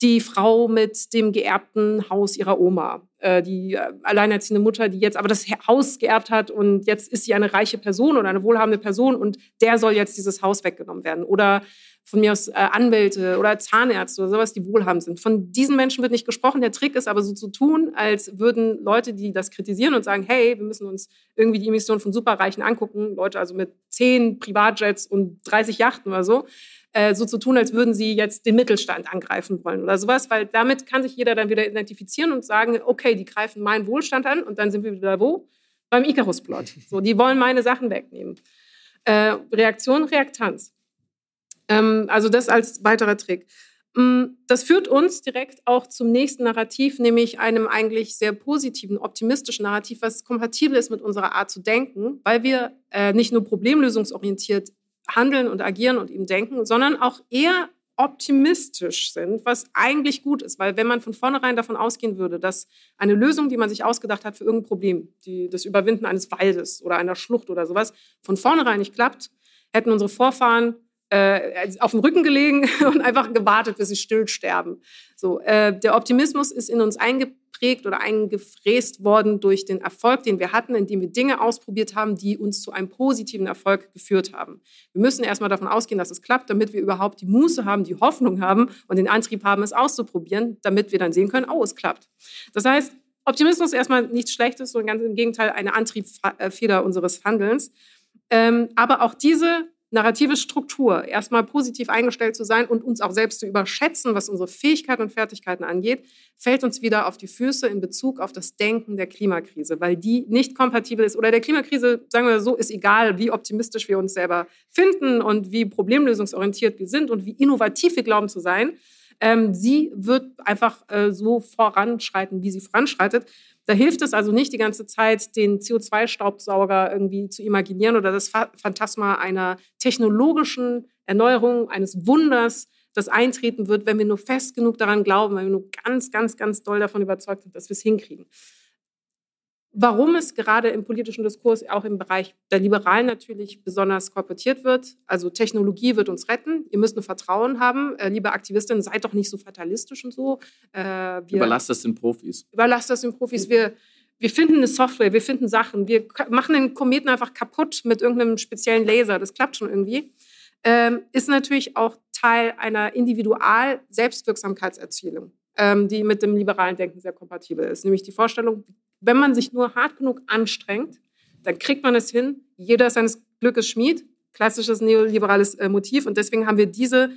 die Frau mit dem geerbten Haus ihrer Oma, äh, die äh, alleinerziehende Mutter, die jetzt aber das Haus geerbt hat und jetzt ist sie eine reiche Person oder eine wohlhabende Person und der soll jetzt dieses Haus weggenommen werden. Oder von mir aus äh, Anwälte oder Zahnärzte oder sowas, die wohlhabend sind. Von diesen Menschen wird nicht gesprochen. Der Trick ist aber so zu tun, als würden Leute, die das kritisieren und sagen, hey, wir müssen uns irgendwie die Emissionen von Superreichen angucken, Leute also mit zehn Privatjets und 30 Yachten oder so, äh, so zu tun, als würden sie jetzt den Mittelstand angreifen wollen oder sowas, weil damit kann sich jeder dann wieder identifizieren und sagen, okay, die greifen meinen Wohlstand an und dann sind wir wieder wo? Beim Icarus-Plot. So, die wollen meine Sachen wegnehmen. Äh, Reaktion, Reaktanz. Ähm, also das als weiterer Trick. Mm, das führt uns direkt auch zum nächsten Narrativ, nämlich einem eigentlich sehr positiven, optimistischen Narrativ, was kompatibel ist mit unserer Art zu denken, weil wir äh, nicht nur problemlösungsorientiert handeln und agieren und eben denken, sondern auch eher optimistisch sind, was eigentlich gut ist, weil wenn man von vornherein davon ausgehen würde, dass eine Lösung, die man sich ausgedacht hat für irgendein Problem, die, das Überwinden eines Waldes oder einer Schlucht oder sowas, von vornherein nicht klappt, hätten unsere Vorfahren äh, auf dem Rücken gelegen und einfach gewartet, bis sie still sterben. So, äh, der Optimismus ist in uns eingeprägt oder eingefräst worden durch den Erfolg, den wir hatten, indem wir Dinge ausprobiert haben, die uns zu einem positiven Erfolg geführt haben. Wir müssen erstmal davon ausgehen, dass es klappt, damit wir überhaupt die Muße haben, die Hoffnung haben und den Antrieb haben, es auszuprobieren, damit wir dann sehen können, oh, es klappt. Das heißt, Optimismus ist erstmal nichts Schlechtes, sondern ganz im Gegenteil eine Antriebsfeder unseres Handelns. Ähm, aber auch diese narrative Struktur, erstmal positiv eingestellt zu sein und uns auch selbst zu überschätzen, was unsere Fähigkeiten und Fertigkeiten angeht, fällt uns wieder auf die Füße in Bezug auf das Denken der Klimakrise, weil die nicht kompatibel ist. Oder der Klimakrise, sagen wir so, ist egal, wie optimistisch wir uns selber finden und wie problemlösungsorientiert wir sind und wie innovativ wir glauben zu sein. Ähm, sie wird einfach äh, so voranschreiten, wie sie voranschreitet. Da hilft es also nicht die ganze Zeit, den CO2-Staubsauger irgendwie zu imaginieren oder das Phantasma einer technologischen Erneuerung, eines Wunders, das eintreten wird, wenn wir nur fest genug daran glauben, wenn wir nur ganz, ganz, ganz doll davon überzeugt sind, dass wir es hinkriegen warum es gerade im politischen Diskurs, auch im Bereich der Liberalen natürlich besonders korportiert wird. Also Technologie wird uns retten. Ihr müsst nur Vertrauen haben. Äh, liebe Aktivistinnen, seid doch nicht so fatalistisch und so. Äh, Überlasst das den Profis. Überlasst das den Profis. Wir, wir finden eine Software, wir finden Sachen. Wir machen den Kometen einfach kaputt mit irgendeinem speziellen Laser. Das klappt schon irgendwie. Ähm, ist natürlich auch Teil einer Individual-Selbstwirksamkeitserzielung die mit dem liberalen Denken sehr kompatibel ist. Nämlich die Vorstellung, wenn man sich nur hart genug anstrengt, dann kriegt man es hin. Jeder seines Glückes Schmied. Klassisches neoliberales äh, Motiv. Und deswegen haben wir diese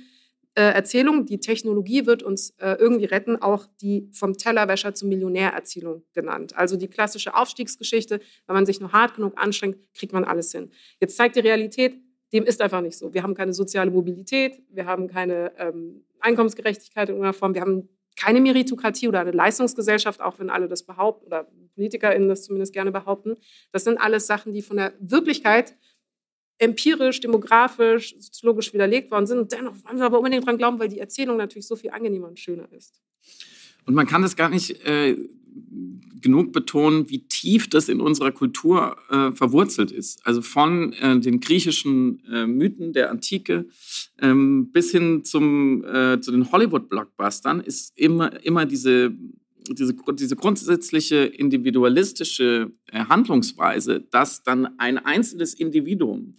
äh, Erzählung, die Technologie wird uns äh, irgendwie retten, auch die vom Tellerwäscher zur Millionärerzielung genannt. Also die klassische Aufstiegsgeschichte, wenn man sich nur hart genug anstrengt, kriegt man alles hin. Jetzt zeigt die Realität, dem ist einfach nicht so. Wir haben keine soziale Mobilität, wir haben keine ähm, Einkommensgerechtigkeit in irgendeiner Form, wir haben keine Meritokratie oder eine Leistungsgesellschaft, auch wenn alle das behaupten oder PolitikerInnen das zumindest gerne behaupten. Das sind alles Sachen, die von der Wirklichkeit empirisch, demografisch, soziologisch widerlegt worden sind. Und dennoch wollen wir aber unbedingt dran glauben, weil die Erzählung natürlich so viel angenehmer und schöner ist. Und man kann das gar nicht äh, genug betonen, wie tief das in unserer Kultur äh, verwurzelt ist. Also von äh, den griechischen äh, Mythen der Antike ähm, bis hin zum, äh, zu den Hollywood-Blockbustern ist immer, immer diese, diese, diese grundsätzliche individualistische äh, Handlungsweise, dass dann ein einzelnes Individuum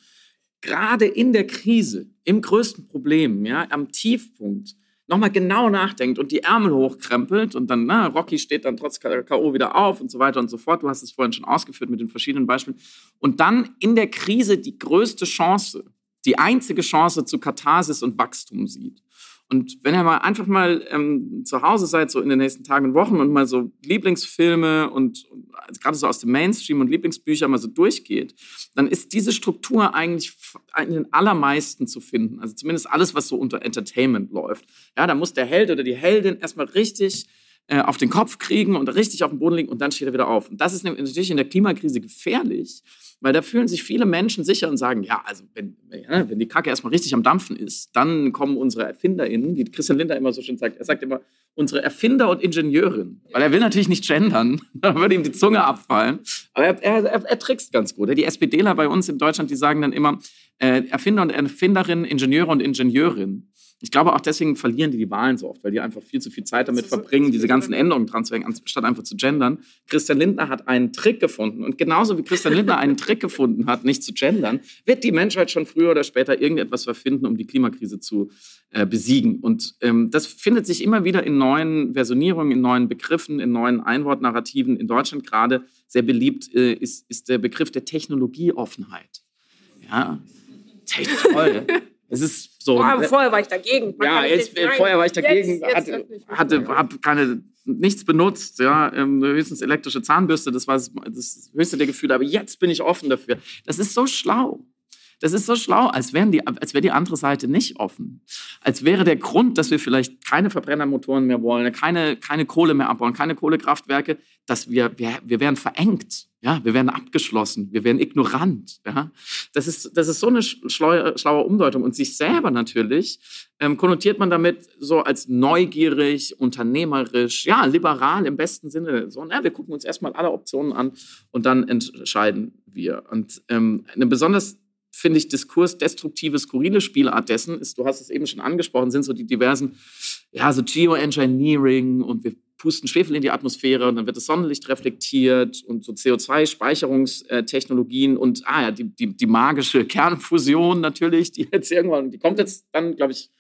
gerade in der Krise, im größten Problem, ja, am Tiefpunkt, nochmal genau nachdenkt und die Ärmel hochkrempelt und dann, na, Rocky steht dann trotz K.O. wieder auf und so weiter und so fort. Du hast es vorhin schon ausgeführt mit den verschiedenen Beispielen. Und dann in der Krise die größte Chance, die einzige Chance zu Katharsis und Wachstum sieht. Und wenn ihr mal einfach mal ähm, zu Hause seid, so in den nächsten Tagen und Wochen und mal so Lieblingsfilme und, und gerade so aus dem Mainstream und Lieblingsbücher mal so durchgeht, dann ist diese Struktur eigentlich in den allermeisten zu finden. Also zumindest alles, was so unter Entertainment läuft. Ja, da muss der Held oder die Heldin erstmal richtig äh, auf den Kopf kriegen und richtig auf dem Boden liegen und dann steht er wieder auf. Und das ist natürlich in der Klimakrise gefährlich, weil da fühlen sich viele Menschen sicher und sagen, ja, also wenn, wenn die Kacke erstmal richtig am Dampfen ist, dann kommen unsere ErfinderInnen, wie Christian Linder immer so schön sagt, er sagt immer, unsere Erfinder und Ingenieurin. Weil er will natürlich nicht gendern, da würde ihm die Zunge abfallen. Aber er, er, er, er trickst ganz gut. Die SPDler bei uns in Deutschland, die sagen dann immer, äh, Erfinder und Erfinderin, Ingenieure und Ingenieurin. Ich glaube auch deswegen verlieren die die Wahlen so oft, weil die einfach viel zu viel Zeit damit verbringen, diese ganzen Änderungen dran zu hängen, anstatt einfach zu gendern. Christian Lindner hat einen Trick gefunden. Und genauso wie Christian Lindner einen Trick gefunden hat, nicht zu gendern, wird die Menschheit schon früher oder später irgendetwas verfinden, um die Klimakrise zu äh, besiegen. Und ähm, das findet sich immer wieder in neuen Versionierungen, in neuen Begriffen, in neuen Einwortnarrativen. In Deutschland gerade sehr beliebt äh, ist, ist der Begriff der Technologieoffenheit. Ja, toll. Es ist so. Boah, vorher war ich dagegen. Man ja, jetzt, nicht, vorher war ich dagegen, jetzt, hatte, hatte habe keine nichts benutzt, ja, ähm, höchstens elektrische Zahnbürste, das war das, das höchste der Gefühle, aber jetzt bin ich offen dafür. Das ist so schlau. Das ist so schlau, als, wären die, als wäre die andere Seite nicht offen. Als wäre der Grund, dass wir vielleicht keine Verbrennermotoren mehr wollen, keine, keine Kohle mehr abbauen, keine Kohlekraftwerke, dass wir, wir, wir wären verengt. Ja, wir werden abgeschlossen, wir werden ignorant. Ja? Das, ist, das ist so eine schlaue, schlaue Umdeutung. Und sich selber natürlich ähm, konnotiert man damit so als neugierig, unternehmerisch, ja, liberal im besten Sinne. So, na, wir gucken uns erstmal alle Optionen an und dann entscheiden wir. Und ähm, eine besonders finde ich, diskursdestruktive, skurrile Spielart dessen ist, du hast es eben schon angesprochen, sind so die diversen, ja, so Geoengineering und wir pusten Schwefel in die Atmosphäre und dann wird das Sonnenlicht reflektiert und so CO2-Speicherungstechnologien und ah ja, die, die, die magische Kernfusion natürlich, die jetzt irgendwann, die kommt jetzt dann, glaube ich,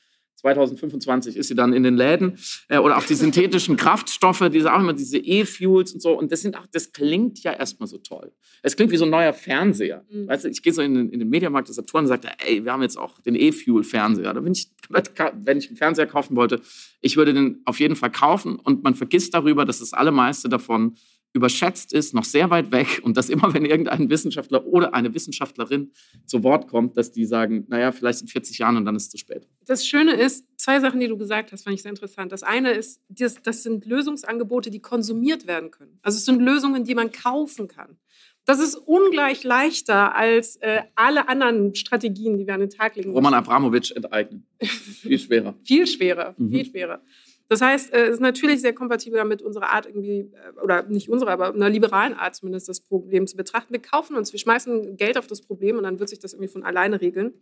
2025 ist sie dann in den Läden. Äh, oder auch die synthetischen Kraftstoffe, diese auch immer diese E-Fuels und so. Und das sind auch, das klingt ja erstmal so toll. Es klingt wie so ein neuer Fernseher. Mhm. Weißt du, ich gehe so in, in den Mediamarkt des Saturn und sage, ey, wir haben jetzt auch den E-Fuel-Fernseher. Da bin ich, wenn ich einen Fernseher kaufen wollte, ich würde den auf jeden Fall kaufen. Und man vergisst darüber, dass das allermeiste davon überschätzt ist, noch sehr weit weg und dass immer, wenn irgendein Wissenschaftler oder eine Wissenschaftlerin zu Wort kommt, dass die sagen, naja, vielleicht in 40 Jahren und dann ist es zu spät. Das Schöne ist, zwei Sachen, die du gesagt hast, fand ich sehr interessant. Das eine ist, das, das sind Lösungsangebote, die konsumiert werden können. Also es sind Lösungen, die man kaufen kann. Das ist ungleich leichter als äh, alle anderen Strategien, die wir an den Tag legen. Roman Abramowitsch enteignen. Viel schwerer. viel schwerer, mhm. viel schwerer. Das heißt, äh, es ist natürlich sehr kompatibel damit, unsere Art irgendwie, äh, oder nicht unsere, aber einer liberalen Art zumindest, das Problem zu betrachten. Wir kaufen uns, wir schmeißen Geld auf das Problem und dann wird sich das irgendwie von alleine regeln.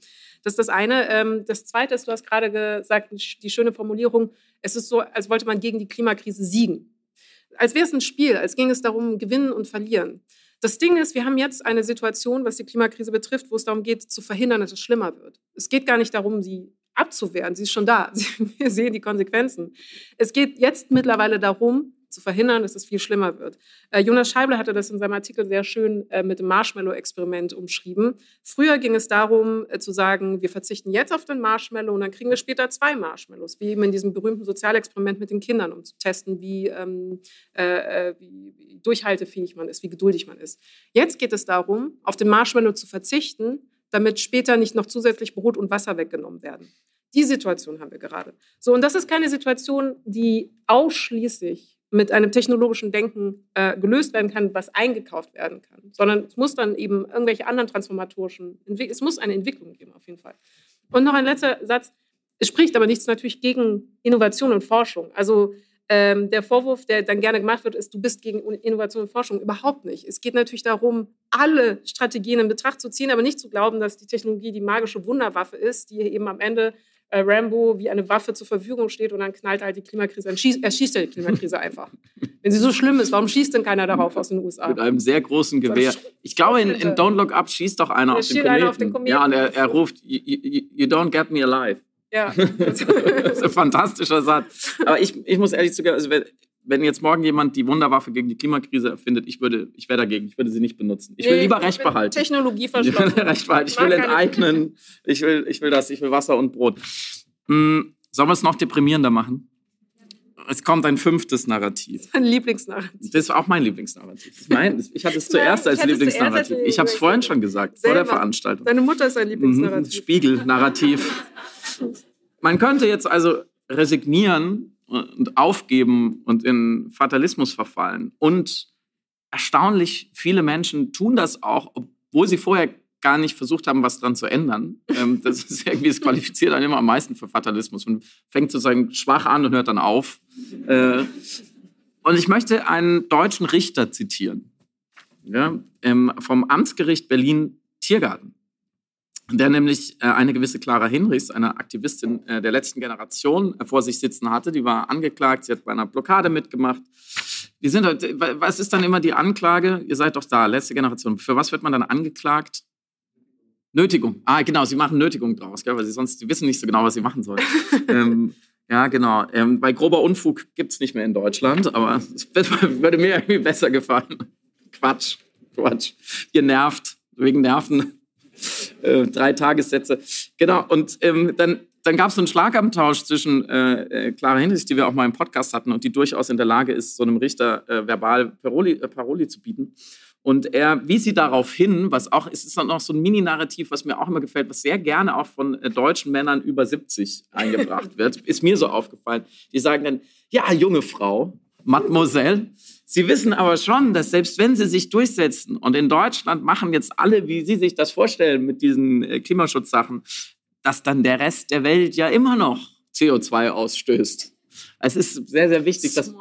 Das ist das eine. Ähm, das zweite ist, du hast gerade gesagt, die schöne Formulierung, es ist so, als wollte man gegen die Klimakrise siegen. Als wäre es ein Spiel, als ging es darum, gewinnen und verlieren. Das Ding ist, wir haben jetzt eine Situation, was die Klimakrise betrifft, wo es darum geht, zu verhindern, dass es schlimmer wird. Es geht gar nicht darum, sie abzuwehren. Sie ist schon da. Wir sehen die Konsequenzen. Es geht jetzt mittlerweile darum, zu verhindern, dass es viel schlimmer wird. Äh, Jonas Scheible hatte das in seinem Artikel sehr schön äh, mit dem Marshmallow-Experiment umschrieben. Früher ging es darum, äh, zu sagen, wir verzichten jetzt auf den Marshmallow und dann kriegen wir später zwei Marshmallows, wie eben in diesem berühmten Sozialexperiment mit den Kindern, um zu testen, wie, ähm, äh, wie durchhaltefähig man ist, wie geduldig man ist. Jetzt geht es darum, auf den Marshmallow zu verzichten, damit später nicht noch zusätzlich Brot und Wasser weggenommen werden. Die Situation haben wir gerade. So, und das ist keine Situation, die ausschließlich mit einem technologischen Denken äh, gelöst werden kann, was eingekauft werden kann, sondern es muss dann eben irgendwelche anderen transformatorischen, es muss eine Entwicklung geben auf jeden Fall. Und noch ein letzter Satz, es spricht aber nichts natürlich gegen Innovation und Forschung. Also ähm, der Vorwurf, der dann gerne gemacht wird, ist, du bist gegen Innovation und Forschung. Überhaupt nicht. Es geht natürlich darum, alle Strategien in Betracht zu ziehen, aber nicht zu glauben, dass die Technologie die magische Wunderwaffe ist, die eben am Ende äh, Rambo wie eine Waffe zur Verfügung steht und dann knallt halt die Klimakrise, er schießt, er schießt ja die Klimakrise einfach. Wenn sie so schlimm ist, warum schießt denn keiner darauf aus den USA? Mit einem sehr großen Gewehr. Ich glaube, in, in Don't Look Up schießt doch einer, auf den, einer auf den, Kometen. Ja, und er, er ruft, you, you, you don't get me alive. Ja. das ist ein fantastischer Satz. Aber ich, ich muss ehrlich zugeben, also wenn, wenn jetzt morgen jemand die Wunderwaffe gegen die Klimakrise erfindet, ich würde, ich wäre dagegen. Ich würde sie nicht benutzen. Ich will nee, lieber Recht behalten. Technologie verschlossen. Ich will Recht behalten. Ich, will enteignen. Ich will, ich will das. Ich will Wasser und Brot. Hm, sollen wir es noch deprimierender machen? Es kommt ein fünftes Narrativ. Mein Lieblingsnarrativ. Das ist auch mein Lieblingsnarrativ. Ich, mein, ich hatte es zuerst als Lieblingsnarrativ. Ich habe es vorhin schon gesagt, Selber. vor der Veranstaltung. Deine Mutter ist ein Lieblingsnarrativ. Mhm, Spiegel-Narrativ. Man könnte jetzt also resignieren und aufgeben und in Fatalismus verfallen. Und erstaunlich viele Menschen tun das auch, obwohl sie vorher gar nicht versucht haben, was dran zu ändern. Ähm, das ist irgendwie, es qualifiziert einen immer am meisten für Fatalismus. Man fängt sozusagen schwach an und hört dann auf. Äh, und ich möchte einen deutschen Richter zitieren. Ja, vom Amtsgericht Berlin Tiergarten der nämlich äh, eine gewisse Clara Hinrichs, eine Aktivistin äh, der letzten Generation, äh, vor sich sitzen hatte. Die war angeklagt, sie hat bei einer Blockade mitgemacht. Die sind, was ist dann immer die Anklage? Ihr seid doch da, letzte Generation. Für was wird man dann angeklagt? Nötigung. Ah, genau, sie machen Nötigung draus, gell, weil sie sonst, die wissen nicht so genau, was sie machen sollen. ähm, ja, genau. Ähm, bei grober Unfug gibt es nicht mehr in Deutschland, aber es würde mir irgendwie besser gefallen. Quatsch, Quatsch. Ihr nervt, wegen Nerven äh, drei Tagessätze. Genau, und ähm, dann, dann gab es einen Schlagabtausch zwischen äh, äh, Clara Hinrichs, die wir auch mal im Podcast hatten und die durchaus in der Lage ist, so einem Richter äh, verbal Paroli, äh, Paroli zu bieten. Und er wies sie darauf hin, was auch, es ist dann noch so ein Mini-Narrativ, was mir auch immer gefällt, was sehr gerne auch von deutschen Männern über 70 eingebracht wird, ist mir so aufgefallen. Die sagen dann, ja, junge Frau, Mademoiselle. Sie wissen aber schon, dass selbst wenn sie sich durchsetzen und in Deutschland machen jetzt alle, wie Sie sich das vorstellen mit diesen äh, Klimaschutzsachen, dass dann der Rest der Welt ja immer noch CO2 ausstößt. Es ist sehr, sehr wichtig, dass,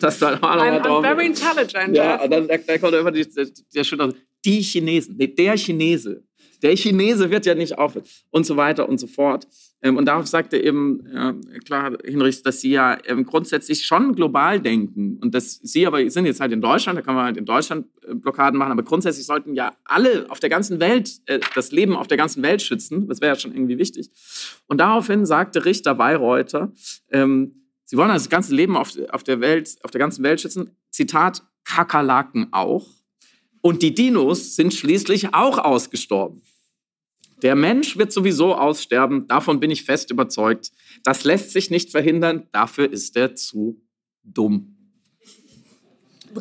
dass da mal I'm, drauf I'm very intelligent. Ja, und dann da, da kommt immer die, der Schüler, die Chinesen, nee, der Chinese. Der Chinese wird ja nicht auf und so weiter und so fort. Ähm, und darauf sagte eben klar Hinrichs, dass sie ja ähm, grundsätzlich schon global denken und dass sie aber sind jetzt halt in Deutschland, da kann man halt in Deutschland äh, Blockaden machen, aber grundsätzlich sollten ja alle auf der ganzen Welt äh, das Leben auf der ganzen Welt schützen. Das wäre ja schon irgendwie wichtig. Und daraufhin sagte Richter Bayreuther, ähm, sie wollen das ganze Leben auf, auf der Welt, auf der ganzen Welt schützen. Zitat: Kakerlaken auch. Und die Dinos sind schließlich auch ausgestorben. Der Mensch wird sowieso aussterben, davon bin ich fest überzeugt. Das lässt sich nicht verhindern, dafür ist er zu dumm.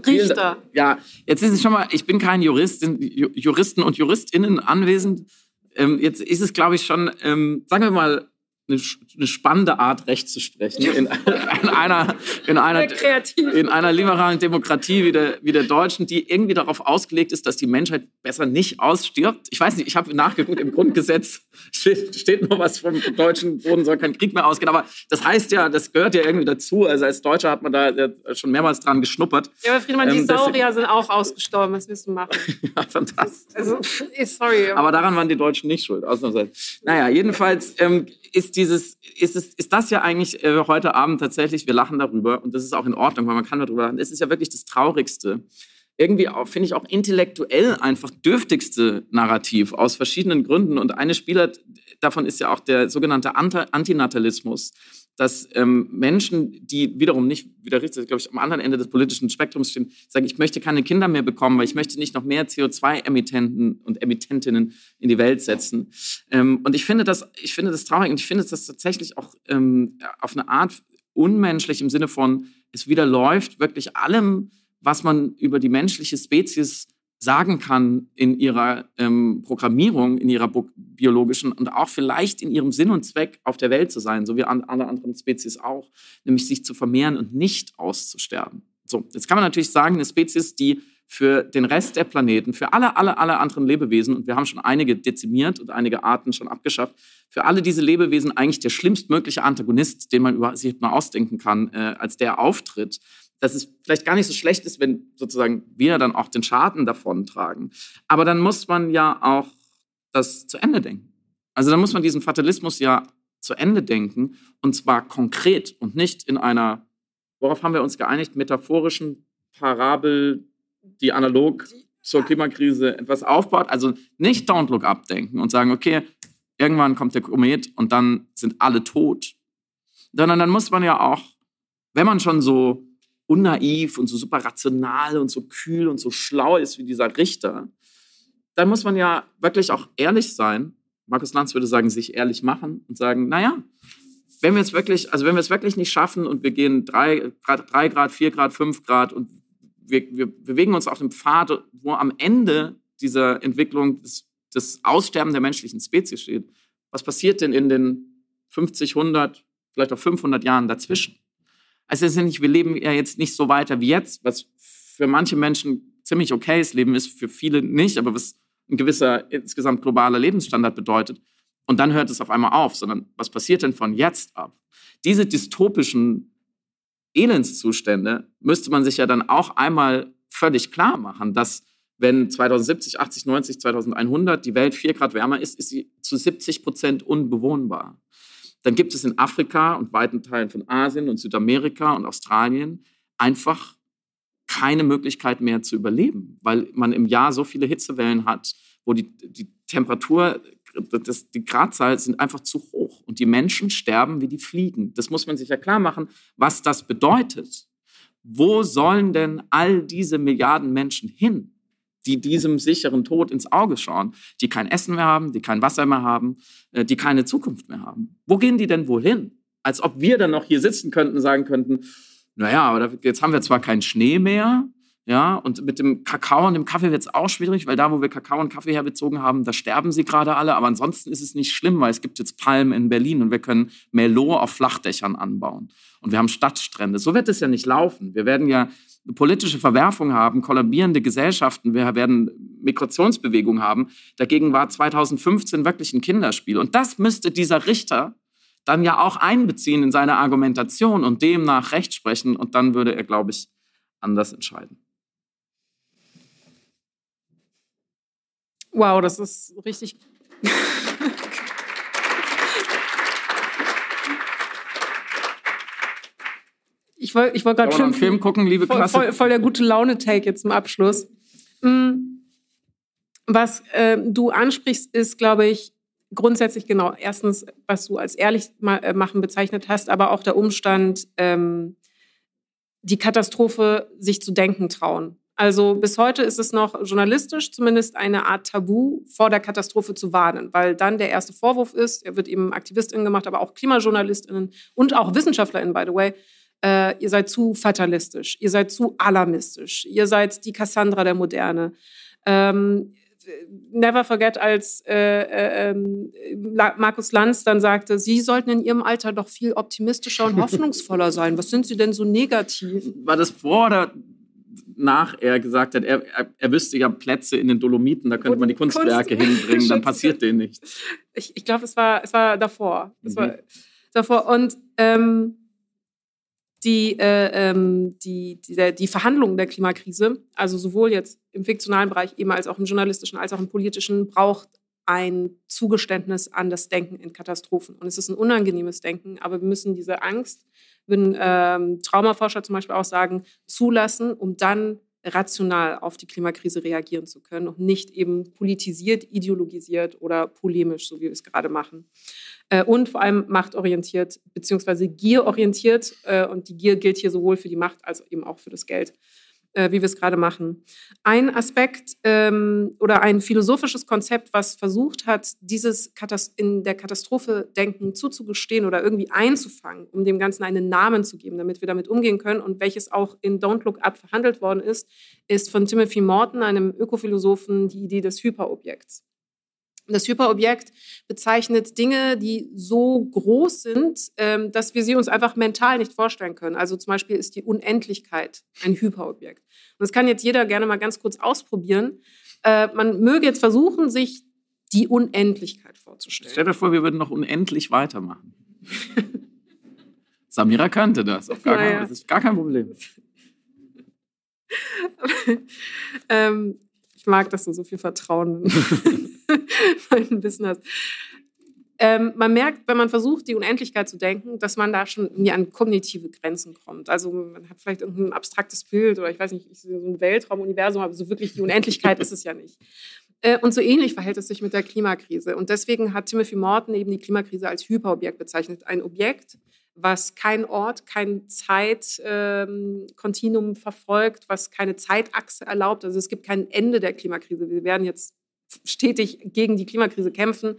Richter. Ja, jetzt ist es schon mal, ich bin kein Jurist, sind Juristen und Juristinnen anwesend. Ähm, jetzt ist es, glaube ich, schon, ähm, sagen wir mal, eine, eine spannende Art, Recht zu sprechen. In, in einer, in, einer, in einer liberalen Demokratie wie der, wie der deutschen, die irgendwie darauf ausgelegt ist, dass die Menschheit besser nicht ausstirbt. Ich weiß nicht, ich habe nachgeguckt, im Grundgesetz steht, steht nur was vom deutschen Boden, soll kein Krieg mehr ausgehen. Aber das heißt ja, das gehört ja irgendwie dazu. Also als Deutscher hat man da schon mehrmals dran geschnuppert. Ja, aber Friedmann, die ähm, Saurier sind auch ausgestorben. Was willst du machen? ja, fantastisch. Also, sorry. Aber daran waren die Deutschen nicht schuld, ausnahmsweise. Naja, jedenfalls ähm, ist dieses, ist, es, ist das ja eigentlich äh, heute Abend tatsächlich, wir lachen darüber und das ist auch in Ordnung, weil man kann darüber lachen. Es ist ja wirklich das Traurigste. Irgendwie auch, finde ich auch intellektuell einfach dürftigste Narrativ aus verschiedenen Gründen. Und eine Spieler davon ist ja auch der sogenannte Antinatalismus dass ähm, Menschen, die wiederum nicht, wieder richtig, glaube ich, am anderen Ende des politischen Spektrums stehen, sagen, ich möchte keine Kinder mehr bekommen, weil ich möchte nicht noch mehr CO2-Emittenten und Emittentinnen in die Welt setzen. Ähm, und ich finde das, ich finde das traurig und ich finde das tatsächlich auch ähm, auf eine Art unmenschlich im Sinne von, es widerläuft wirklich allem, was man über die menschliche Spezies sagen kann in ihrer ähm, Programmierung, in ihrer biologischen und auch vielleicht in ihrem Sinn und Zweck auf der Welt zu sein, so wie an, alle anderen Spezies auch, nämlich sich zu vermehren und nicht auszusterben. So, jetzt kann man natürlich sagen, eine Spezies, die für den Rest der Planeten, für alle, alle, alle anderen Lebewesen, und wir haben schon einige dezimiert und einige Arten schon abgeschafft, für alle diese Lebewesen eigentlich der schlimmstmögliche Antagonist, den man über sich mal ausdenken kann, äh, als der auftritt dass es vielleicht gar nicht so schlecht ist, wenn sozusagen wir dann auch den Schaden davon tragen. Aber dann muss man ja auch das zu Ende denken. Also dann muss man diesen Fatalismus ja zu Ende denken und zwar konkret und nicht in einer, worauf haben wir uns geeinigt, metaphorischen Parabel, die analog zur Klimakrise etwas aufbaut. Also nicht Don't Look Up denken und sagen, okay, irgendwann kommt der Komet und dann sind alle tot. Sondern dann muss man ja auch, wenn man schon so unnaiv und so super rational und so kühl und so schlau ist wie dieser Richter, dann muss man ja wirklich auch ehrlich sein. Markus Lanz würde sagen, sich ehrlich machen und sagen, naja, wenn wir es wirklich, also wenn wir es wirklich nicht schaffen und wir gehen drei, drei Grad, vier Grad, fünf Grad und wir, wir bewegen uns auf dem Pfad, wo am Ende dieser Entwicklung des, des Aussterben der menschlichen Spezies steht, was passiert denn in den 50, 100, vielleicht auch 500 Jahren dazwischen? Also es ist nicht, wir leben ja jetzt nicht so weiter wie jetzt, was für manche Menschen ziemlich okayes Leben ist, für viele nicht, aber was ein gewisser insgesamt globaler Lebensstandard bedeutet. Und dann hört es auf einmal auf, sondern was passiert denn von jetzt ab? Diese dystopischen Elendszustände müsste man sich ja dann auch einmal völlig klar machen, dass wenn 2070, 80, 90, 2100 die Welt vier Grad wärmer ist, ist sie zu 70 Prozent unbewohnbar. Dann gibt es in Afrika und weiten Teilen von Asien und Südamerika und Australien einfach keine Möglichkeit mehr zu überleben, weil man im Jahr so viele Hitzewellen hat, wo die, die Temperatur, das, die Gradzahl sind einfach zu hoch und die Menschen sterben wie die Fliegen. Das muss man sich ja klar machen, was das bedeutet. Wo sollen denn all diese Milliarden Menschen hin? Die diesem sicheren Tod ins Auge schauen, die kein Essen mehr haben, die kein Wasser mehr haben, äh, die keine Zukunft mehr haben. Wo gehen die denn wohl hin? Als ob wir dann noch hier sitzen könnten sagen könnten, naja, aber jetzt haben wir zwar keinen Schnee mehr, Ja, und mit dem Kakao und dem Kaffee wird es auch schwierig, weil da, wo wir Kakao und Kaffee herbezogen haben, da sterben sie gerade alle. Aber ansonsten ist es nicht schlimm, weil es gibt jetzt Palmen in Berlin und wir können Merlot auf Flachdächern anbauen. Und wir haben Stadtstrände. So wird es ja nicht laufen. Wir werden ja politische Verwerfung haben, kollabierende Gesellschaften, wir werden Migrationsbewegungen haben. Dagegen war 2015 wirklich ein Kinderspiel. Und das müsste dieser Richter dann ja auch einbeziehen in seine Argumentation und demnach Recht sprechen. Und dann würde er, glaube ich, anders entscheiden. Wow, das ist richtig. ich wollte ich wollt gerade schon. Film gucken, liebe voll, Klasse. Voll, voll der gute Laune-Take jetzt zum Abschluss. Mm, was äh, du ansprichst, ist, glaube ich, grundsätzlich genau. Erstens, was du als ehrlich äh, machen bezeichnet hast, aber auch der Umstand, ähm, die Katastrophe sich zu denken trauen. Also bis heute ist es noch journalistisch zumindest eine Art Tabu, vor der Katastrophe zu warnen, weil dann der erste Vorwurf ist, er wird eben AktivistInnen gemacht, aber auch KlimajournalistInnen und auch WissenschaftlerInnen, by the way, äh, ihr seid zu fatalistisch, ihr seid zu alarmistisch, ihr seid die Cassandra der Moderne. Ähm, never forget, als äh, äh, ähm, Markus Lanz dann sagte, Sie sollten in Ihrem Alter doch viel optimistischer und hoffnungsvoller sein. Was sind Sie denn so negativ? War das vor oder nach er gesagt hat, er, er, er wüsste ja Plätze in den Dolomiten, da könnte man die Kunstwerke Kunst hinbringen, dann passiert denen nichts. Ich, ich glaube, es war, es war davor. Es mhm. war davor. Und ähm, die, äh, ähm, die, die, die Verhandlungen der Klimakrise, also sowohl jetzt im fiktionalen Bereich eben als auch im journalistischen, als auch im politischen, braucht ein Zugeständnis an das Denken in Katastrophen. Und es ist ein unangenehmes Denken, aber wir müssen diese Angst, würden ähm, Traumaforscher zum Beispiel auch sagen, zulassen, um dann rational auf die Klimakrise reagieren zu können und nicht eben politisiert, ideologisiert oder polemisch, so wie wir es gerade machen. Äh, und vor allem machtorientiert bzw. gierorientiert. Äh, und die Gier gilt hier sowohl für die Macht als eben auch für das Geld äh, wie wir es gerade machen. Ein Aspekt ähm, oder ein philosophisches Konzept, was versucht hat, dieses Katast in der Katastrophe denken zuzugestehen oder irgendwie einzufangen, um dem Ganzen einen Namen zu geben, damit wir damit umgehen können und welches auch in Don't Look Up verhandelt worden ist, ist von Timothy Morton, einem Ökophilosophen, die Idee des Hyperobjekts. Das Hyperobjekt bezeichnet Dinge, die so groß sind, ähm, dass wir sie uns einfach mental nicht vorstellen können. Also zum Beispiel ist die Unendlichkeit ein Hyperobjekt. Und das kann jetzt jeder gerne mal ganz kurz ausprobieren. Äh, man möge jetzt versuchen, sich die Unendlichkeit vorzustellen. Stell dir vor, wir würden noch unendlich weitermachen. Samira kannte das. Auf gar naja. kein, das ist gar kein Problem. ähm, ich mag, dass du so viel Vertrauen mein Wissen hast. Ähm, man merkt, wenn man versucht, die Unendlichkeit zu denken, dass man da schon irgendwie an kognitive Grenzen kommt. Also man hat vielleicht irgendein abstraktes Bild oder ich weiß nicht, so ein Weltraum-Universum, aber so wirklich die Unendlichkeit ist es ja nicht. Äh, und so ähnlich verhält es sich mit der Klimakrise. Und deswegen hat Timothy Morton eben die Klimakrise als Hyperobjekt bezeichnet. Ein Objekt, was kein Ort, kein Zeitkontinuum ähm, verfolgt, was keine Zeitachse erlaubt. Also es gibt kein Ende der Klimakrise. Wir werden jetzt stetig gegen die Klimakrise kämpfen.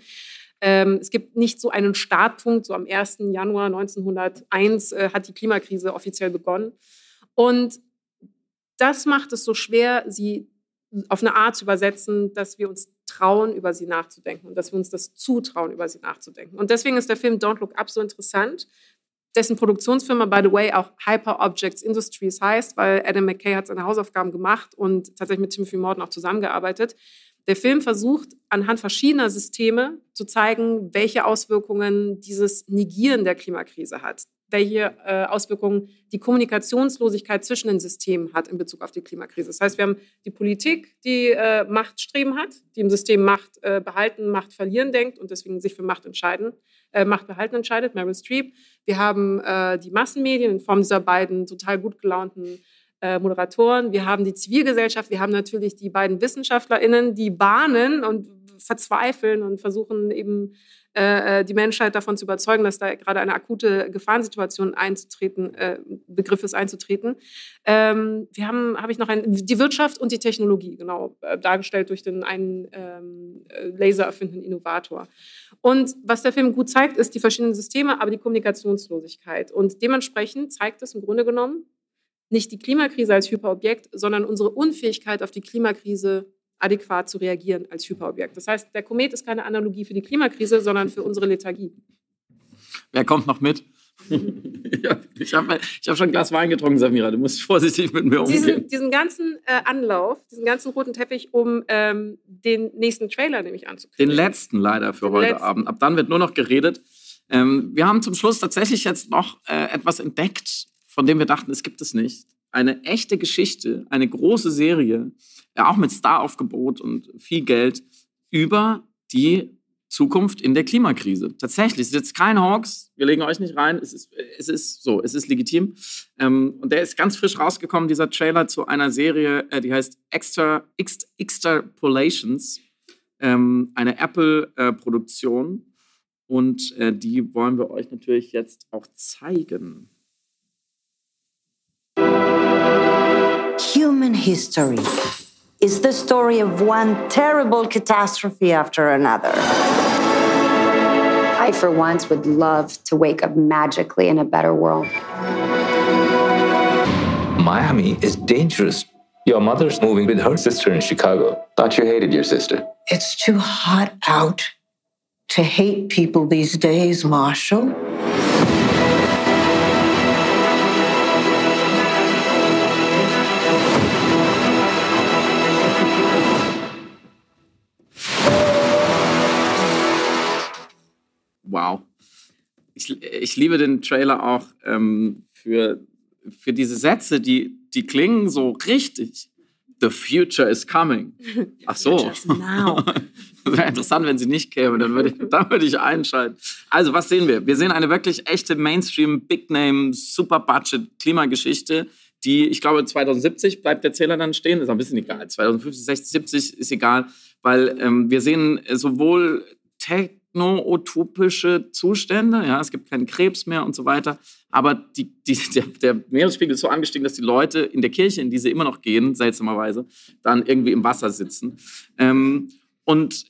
Ähm, es gibt nicht so einen Startpunkt, so am 1. Januar 1901 äh, hat die Klimakrise offiziell begonnen. Und das macht es so schwer, sie auf eine Art zu übersetzen, dass wir uns trauen, über sie nachzudenken und dass wir uns das zutrauen, über sie nachzudenken. Und deswegen ist der Film Don't Look Up so interessant, dessen Produktionsfirma, by the way, auch Hyper Objects Industries heißt, weil Adam McKay hat seine Hausaufgaben gemacht und tatsächlich mit Timothy Morton auch zusammengearbeitet. Der Film versucht anhand verschiedener Systeme zu zeigen, welche Auswirkungen dieses Negieren der Klimakrise hat, welche äh, Auswirkungen die Kommunikationslosigkeit zwischen den Systemen hat in Bezug auf die Klimakrise. Das heißt, wir haben die Politik, die äh, Machtstreben hat, die im System Macht äh, behalten, Macht verlieren denkt und deswegen sich für Macht entscheiden, Macht behalten entscheidet, Meryl Streep. Wir haben die Massenmedien in Form dieser beiden total gut gelaunten äh, Moderatoren, wir haben die Zivilgesellschaft, wir haben natürlich die beiden WissenschaftlerInnen, die bahnen und verzweifeln und versuchen eben äh, äh, die Menschheit davon zu überzeugen, dass da gerade eine akute Gefahrensituation einzutreten, äh, Begriff ist einzutreten. Ähm, wir haben, habe ich noch ein, die Wirtschaft und die Technologie, genau, äh, dargestellt durch den einen ähm, äh, Laser erfindenden Innovator. Und was der Film gut zeigt, ist die verschiedenen Systeme, aber die Kommunikationslosigkeit. Und dementsprechend zeigt es im Grunde genommen, nicht die Klimakrise als Hyperobjekt, sondern unsere Unfähigkeit, auf die Klimakrise adäquat zu reagieren als Hyperobjekt. Das heißt, der Komet ist keine Analogie für die Klimakrise, sondern für unsere Lethargie. Wer kommt noch mit? ich habe ich hab schon ein Glas Wein getrunken, Samira. Du musst vorsichtig mit mir umgehen. Diesen, diesen ganzen äh, Anlauf, diesen ganzen roten Teppich, um ähm, den nächsten Trailer nämlich anzukriegen. Den letzten leider für Den heute letzten. Abend. Ab dann wird nur noch geredet. Ähm, wir haben zum Schluss tatsächlich jetzt noch äh, etwas entdeckt, von dem wir dachten, es gibt es nicht. Eine echte Geschichte, eine große Serie, ja, auch mit Staraufgebot und viel Geld über die Zukunft in der Klimakrise. Tatsächlich, es ist jetzt kein Hawks, wir legen euch nicht rein, es ist, es ist so, es ist legitim. Ähm, und der ist ganz frisch rausgekommen, dieser Trailer zu einer Serie, äh, die heißt Extra, Ext- Extrapolations, ähm, eine Apple-Produktion. und äh, die wollen wir euch natürlich jetzt auch zeigen. Human history is the story of one terrible catastrophe after another. I, for once, would love to wake up magically in a better world. Miami is dangerous. Your mother's moving with her sister in Chicago. Thought you hated your sister. It's too hot out to hate people these days, Marshall. Ich, ich liebe den Trailer auch ähm, für, für diese Sätze, die, die klingen so richtig. The future is coming. Ach so. Wäre interessant, wenn sie nicht käme, dann würde ich, dann würde ich einschalten. Also, was sehen wir? Wir sehen eine wirklich echte Mainstream, Big Name, Super Budget Klimageschichte, die, ich glaube, 2070 bleibt der Zähler dann stehen, ist ein bisschen egal. 2050, 60, 70 ist egal, weil ähm, wir sehen sowohl techno-utopische Zustände, ja, es gibt keinen Krebs mehr und so weiter, aber die, die, der, der Meeresspiegel ist so angestiegen, dass die Leute in der Kirche, in die sie immer noch gehen, seltsamerweise, dann irgendwie im Wasser sitzen. Ähm, und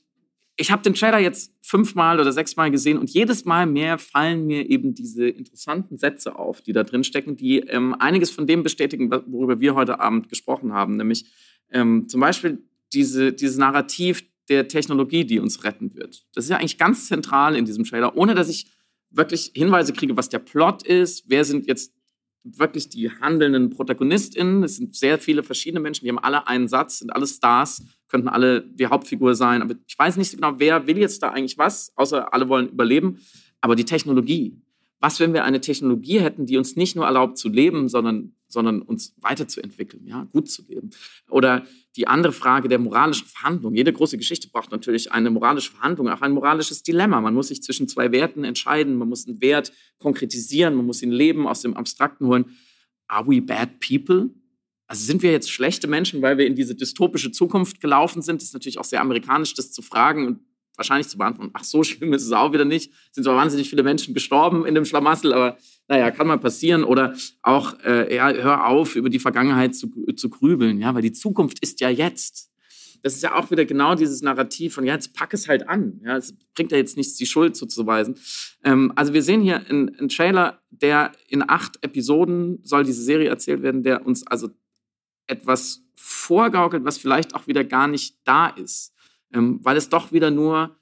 ich habe den Trailer jetzt fünfmal oder sechsmal gesehen und jedes Mal mehr fallen mir eben diese interessanten Sätze auf, die da drin stecken, die ähm, einiges von dem bestätigen, worüber wir heute Abend gesprochen haben, nämlich ähm, zum Beispiel diese, dieses Narrativ der Technologie, die uns retten wird. Das ist ja eigentlich ganz zentral in diesem Trailer, ohne dass ich wirklich Hinweise kriege, was der Plot ist, wer sind jetzt wirklich die handelnden ProtagonistInnen. Es sind sehr viele verschiedene Menschen, die haben alle einen Satz, sind alle Stars, könnten alle die Hauptfigur sein. Aber ich weiß nicht so genau, wer will jetzt da eigentlich was, außer alle wollen überleben. Aber die Technologie. Was, wenn wir eine Technologie hätten, die uns nicht nur erlaubt zu leben, sondern, sondern uns weiterzuentwickeln, ja, gut zu leben? Oder die andere Frage der moralischen Verhandlung. Jede große Geschichte braucht natürlich eine moralische Verhandlung, auch ein moralisches Dilemma. Man muss sich zwischen zwei Werten entscheiden, man muss einen Wert konkretisieren, man muss ihn leben, aus dem Abstrakten holen. Are we bad people? Also sind wir jetzt schlechte Menschen, weil wir in diese dystopische Zukunft gelaufen sind? Das ist natürlich auch sehr amerikanisch, das zu fragen und wahrscheinlich zu beantworten. Ach, so schlimm ist es auch wieder nicht. Es sind zwar wahnsinnig viele Menschen gestorben in dem Schlamassel, aber naja, kann mal passieren. Oder auch, äh, ja, hör auf, über die Vergangenheit zu, zu grübeln, ja, weil die Zukunft ist ja jetzt. Das ist ja auch wieder genau dieses Narrativ von, ja, jetzt pack es halt an. Ja, es bringt ja jetzt nichts, die Schuld zuzuweisen. Ähm, also wir sehen hier einen, einen Trailer, der in acht Episoden soll diese Serie erzählt werden, der uns also etwas vorgaukelt, was vielleicht auch wieder gar nicht da ist. Ähm, weil es doch wieder nur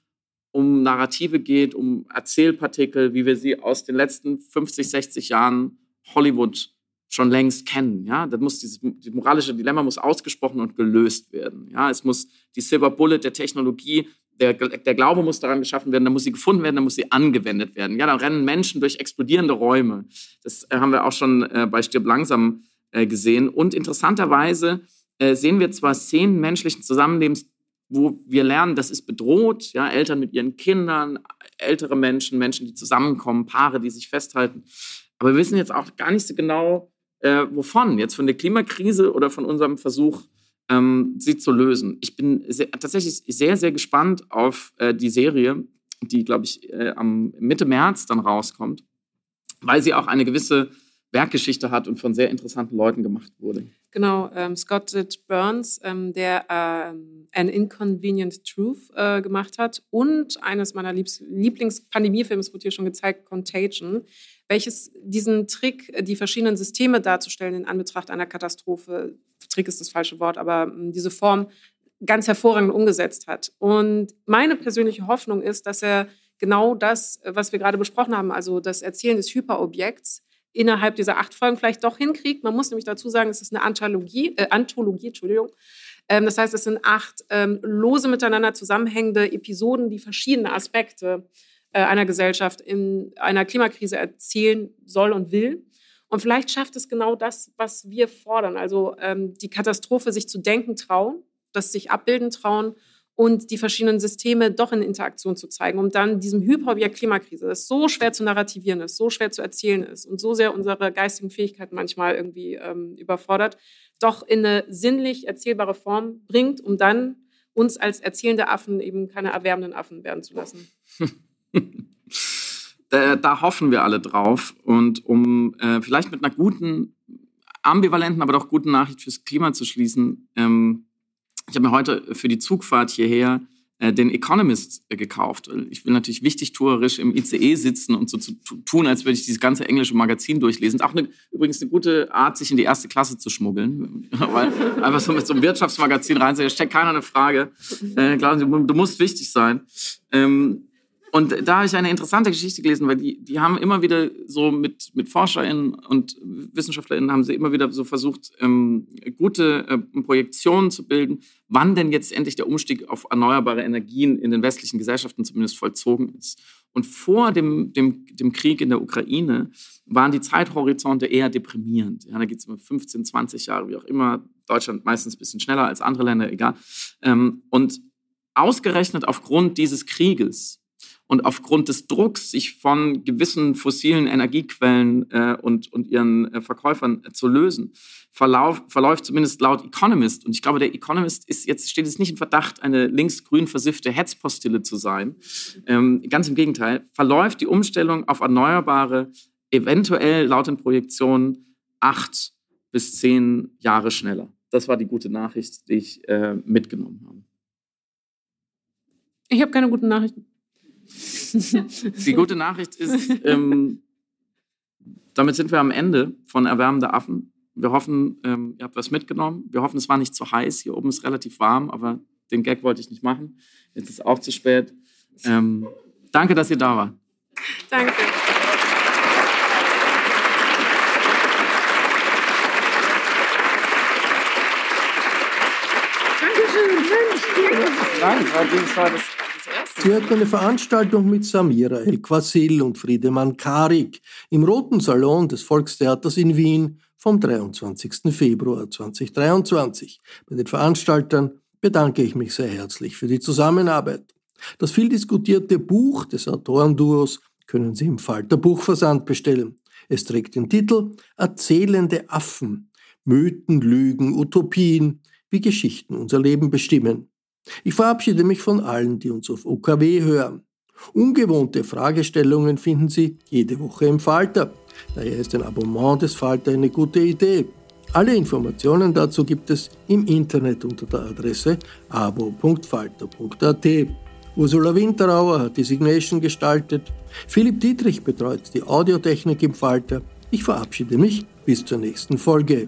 um Narrative geht, um Erzählpartikel, wie wir sie aus den letzten 50, 60 Jahren Hollywood schon längst kennen. Ja, das muss dieses die moralische Dilemma muss ausgesprochen und gelöst werden. Ja, es muss die Silver Bullet der Technologie, der, der Glaube muss daran geschaffen werden, dann muss sie gefunden werden, dann muss sie angewendet werden. Ja, dann rennen Menschen durch explodierende Räume. Das äh, haben wir auch schon äh, bei Stirb langsam äh, gesehen. Und interessanterweise äh, sehen wir zwar Szenen menschlichen Zusammenlebens, wo wir lernen, das ist bedroht, ja, Eltern mit ihren Kindern, ältere Menschen, Menschen, die zusammenkommen, Paare, die sich festhalten. Aber wir wissen jetzt auch gar nicht so genau, äh, wovon. Jetzt von der Klimakrise oder von unserem Versuch, ähm, sie zu lösen. Ich bin sehr, tatsächlich sehr, sehr gespannt auf äh, die Serie, die, glaube ich, äh, am Mitte März dann rauskommt, weil sie auch eine gewisse Berggeschichte hat und von sehr interessanten Leuten gemacht wurde. Genau, ähm, Scott Burns, ähm, der ähm, An Inconvenient Truth äh, gemacht hat und eines meiner Lieblings-Pandemiefilms wurde hier schon gezeigt, Contagion, welches diesen Trick, die verschiedenen Systeme darzustellen in Anbetracht einer Katastrophe, Trick ist das falsche Wort, aber ähm, diese Form ganz hervorragend umgesetzt hat. Und meine persönliche Hoffnung ist, dass er genau das, was wir gerade besprochen haben, also das Erzählen des Hyperobjekts, innerhalb dieser acht Folgen vielleicht doch hinkriegt. Man muss nämlich dazu sagen, es ist eine Anthologie, äh, Anthologie Entschuldigung. Ähm, das heißt, es sind acht ähm, lose miteinander zusammenhängende Episoden, die verschiedene Aspekte äh, einer Gesellschaft in einer Klimakrise erzählen soll und will. Und vielleicht schafft es genau das, was wir fordern, also ähm, die Katastrophe sich zu denken trauen, das sich abbilden trauen und die verschiedenen Systeme doch in Interaktion zu zeigen, um dann diesem Hyperobjekt Klimakrise, das so schwer zu narrativieren ist, so schwer zu erzählen ist und so sehr unsere geistigen Fähigkeiten manchmal irgendwie ähm, überfordert, doch in eine sinnlich erzählbare Form bringt, um dann uns als erzählende Affen eben keine erwärmenden Affen werden zu lassen. da, da, hoffen wir alle drauf. Und um äh, vielleicht mit einer guten, ambivalenten, aber doch guten Nachricht fürs Klima zu schließen, ähm, ich habe mir heute für die Zugfahrt hierher äh, den Economist äh, gekauft. Ich will natürlich wichtig tuerisch im ICE sitzen und so zu tun, als würde ich dieses ganze englische Magazin durchlesen. Auch eine, übrigens eine gute Art, sich in die erste Klasse zu schmuggeln. Weil einfach so mit so einem Wirtschaftsmagazin rein, da stellt keiner eine Frage. Äh, klar, du, du musst wichtig sein. Ähm, und da habe ich eine interessante Geschichte gelesen, weil die, die haben immer wieder so mit, mit ForscherInnen und WissenschaftlerInnen haben sie immer wieder so versucht, ähm, gute äh, Projektionen zu bilden, wann denn jetzt endlich der Umstieg auf erneuerbare Energien in den westlichen Gesellschaften zumindest vollzogen ist. Und vor dem, dem, dem Krieg in der Ukraine waren die Zeithorizonte eher deprimierend. Ja, da geht es um 15, 20 Jahre, wie auch immer. Deutschland meistens ein bisschen schneller als andere Länder, egal. Ähm, und ausgerechnet aufgrund dieses Krieges und aufgrund des Drucks, sich von gewissen fossilen Energiequellen äh, und, und ihren äh, Verkäufern äh, zu lösen, verlauf, verläuft zumindest laut Economist, und ich glaube, der Economist ist jetzt, steht jetzt nicht im Verdacht, eine linksgrün versiffte Hetzpostille zu sein. Ähm, ganz im Gegenteil, verläuft die Umstellung auf Erneuerbare eventuell laut den Projektionen acht bis zehn Jahre schneller. Das war die gute Nachricht, die ich äh, mitgenommen habe. Ich habe keine guten Nachrichten. Die gute Nachricht ist, ähm, damit sind wir am Ende von Erwärmende Affen. Wir hoffen, ähm, ihr habt was mitgenommen. Wir hoffen, es war nicht zu heiß. Hier oben ist relativ warm, aber den Gag wollte ich nicht machen. Jetzt ist auch zu spät. Ähm, danke, dass ihr da wart. Danke. Dankeschön, Mensch. Nein, das war das Sie hat eine Veranstaltung mit Samira El-Quasil und Friedemann Karik im Roten Salon des Volkstheaters in Wien vom 23. Februar 2023. Bei den Veranstaltern bedanke ich mich sehr herzlich für die Zusammenarbeit. Das viel diskutierte Buch des Autorenduos können Sie im Falter Buchversand bestellen. Es trägt den Titel Erzählende Affen, Mythen, Lügen, Utopien, wie Geschichten unser Leben bestimmen. Ich verabschiede mich von allen, die uns auf OKW hören. Ungewohnte Fragestellungen finden Sie jede Woche im Falter. Daher ist ein Abonnement des Falter eine gute Idee. Alle Informationen dazu gibt es im Internet unter der Adresse abo.falter.at. Ursula Winterauer hat die Signation gestaltet. Philipp Dietrich betreut die Audiotechnik im Falter. Ich verabschiede mich bis zur nächsten Folge.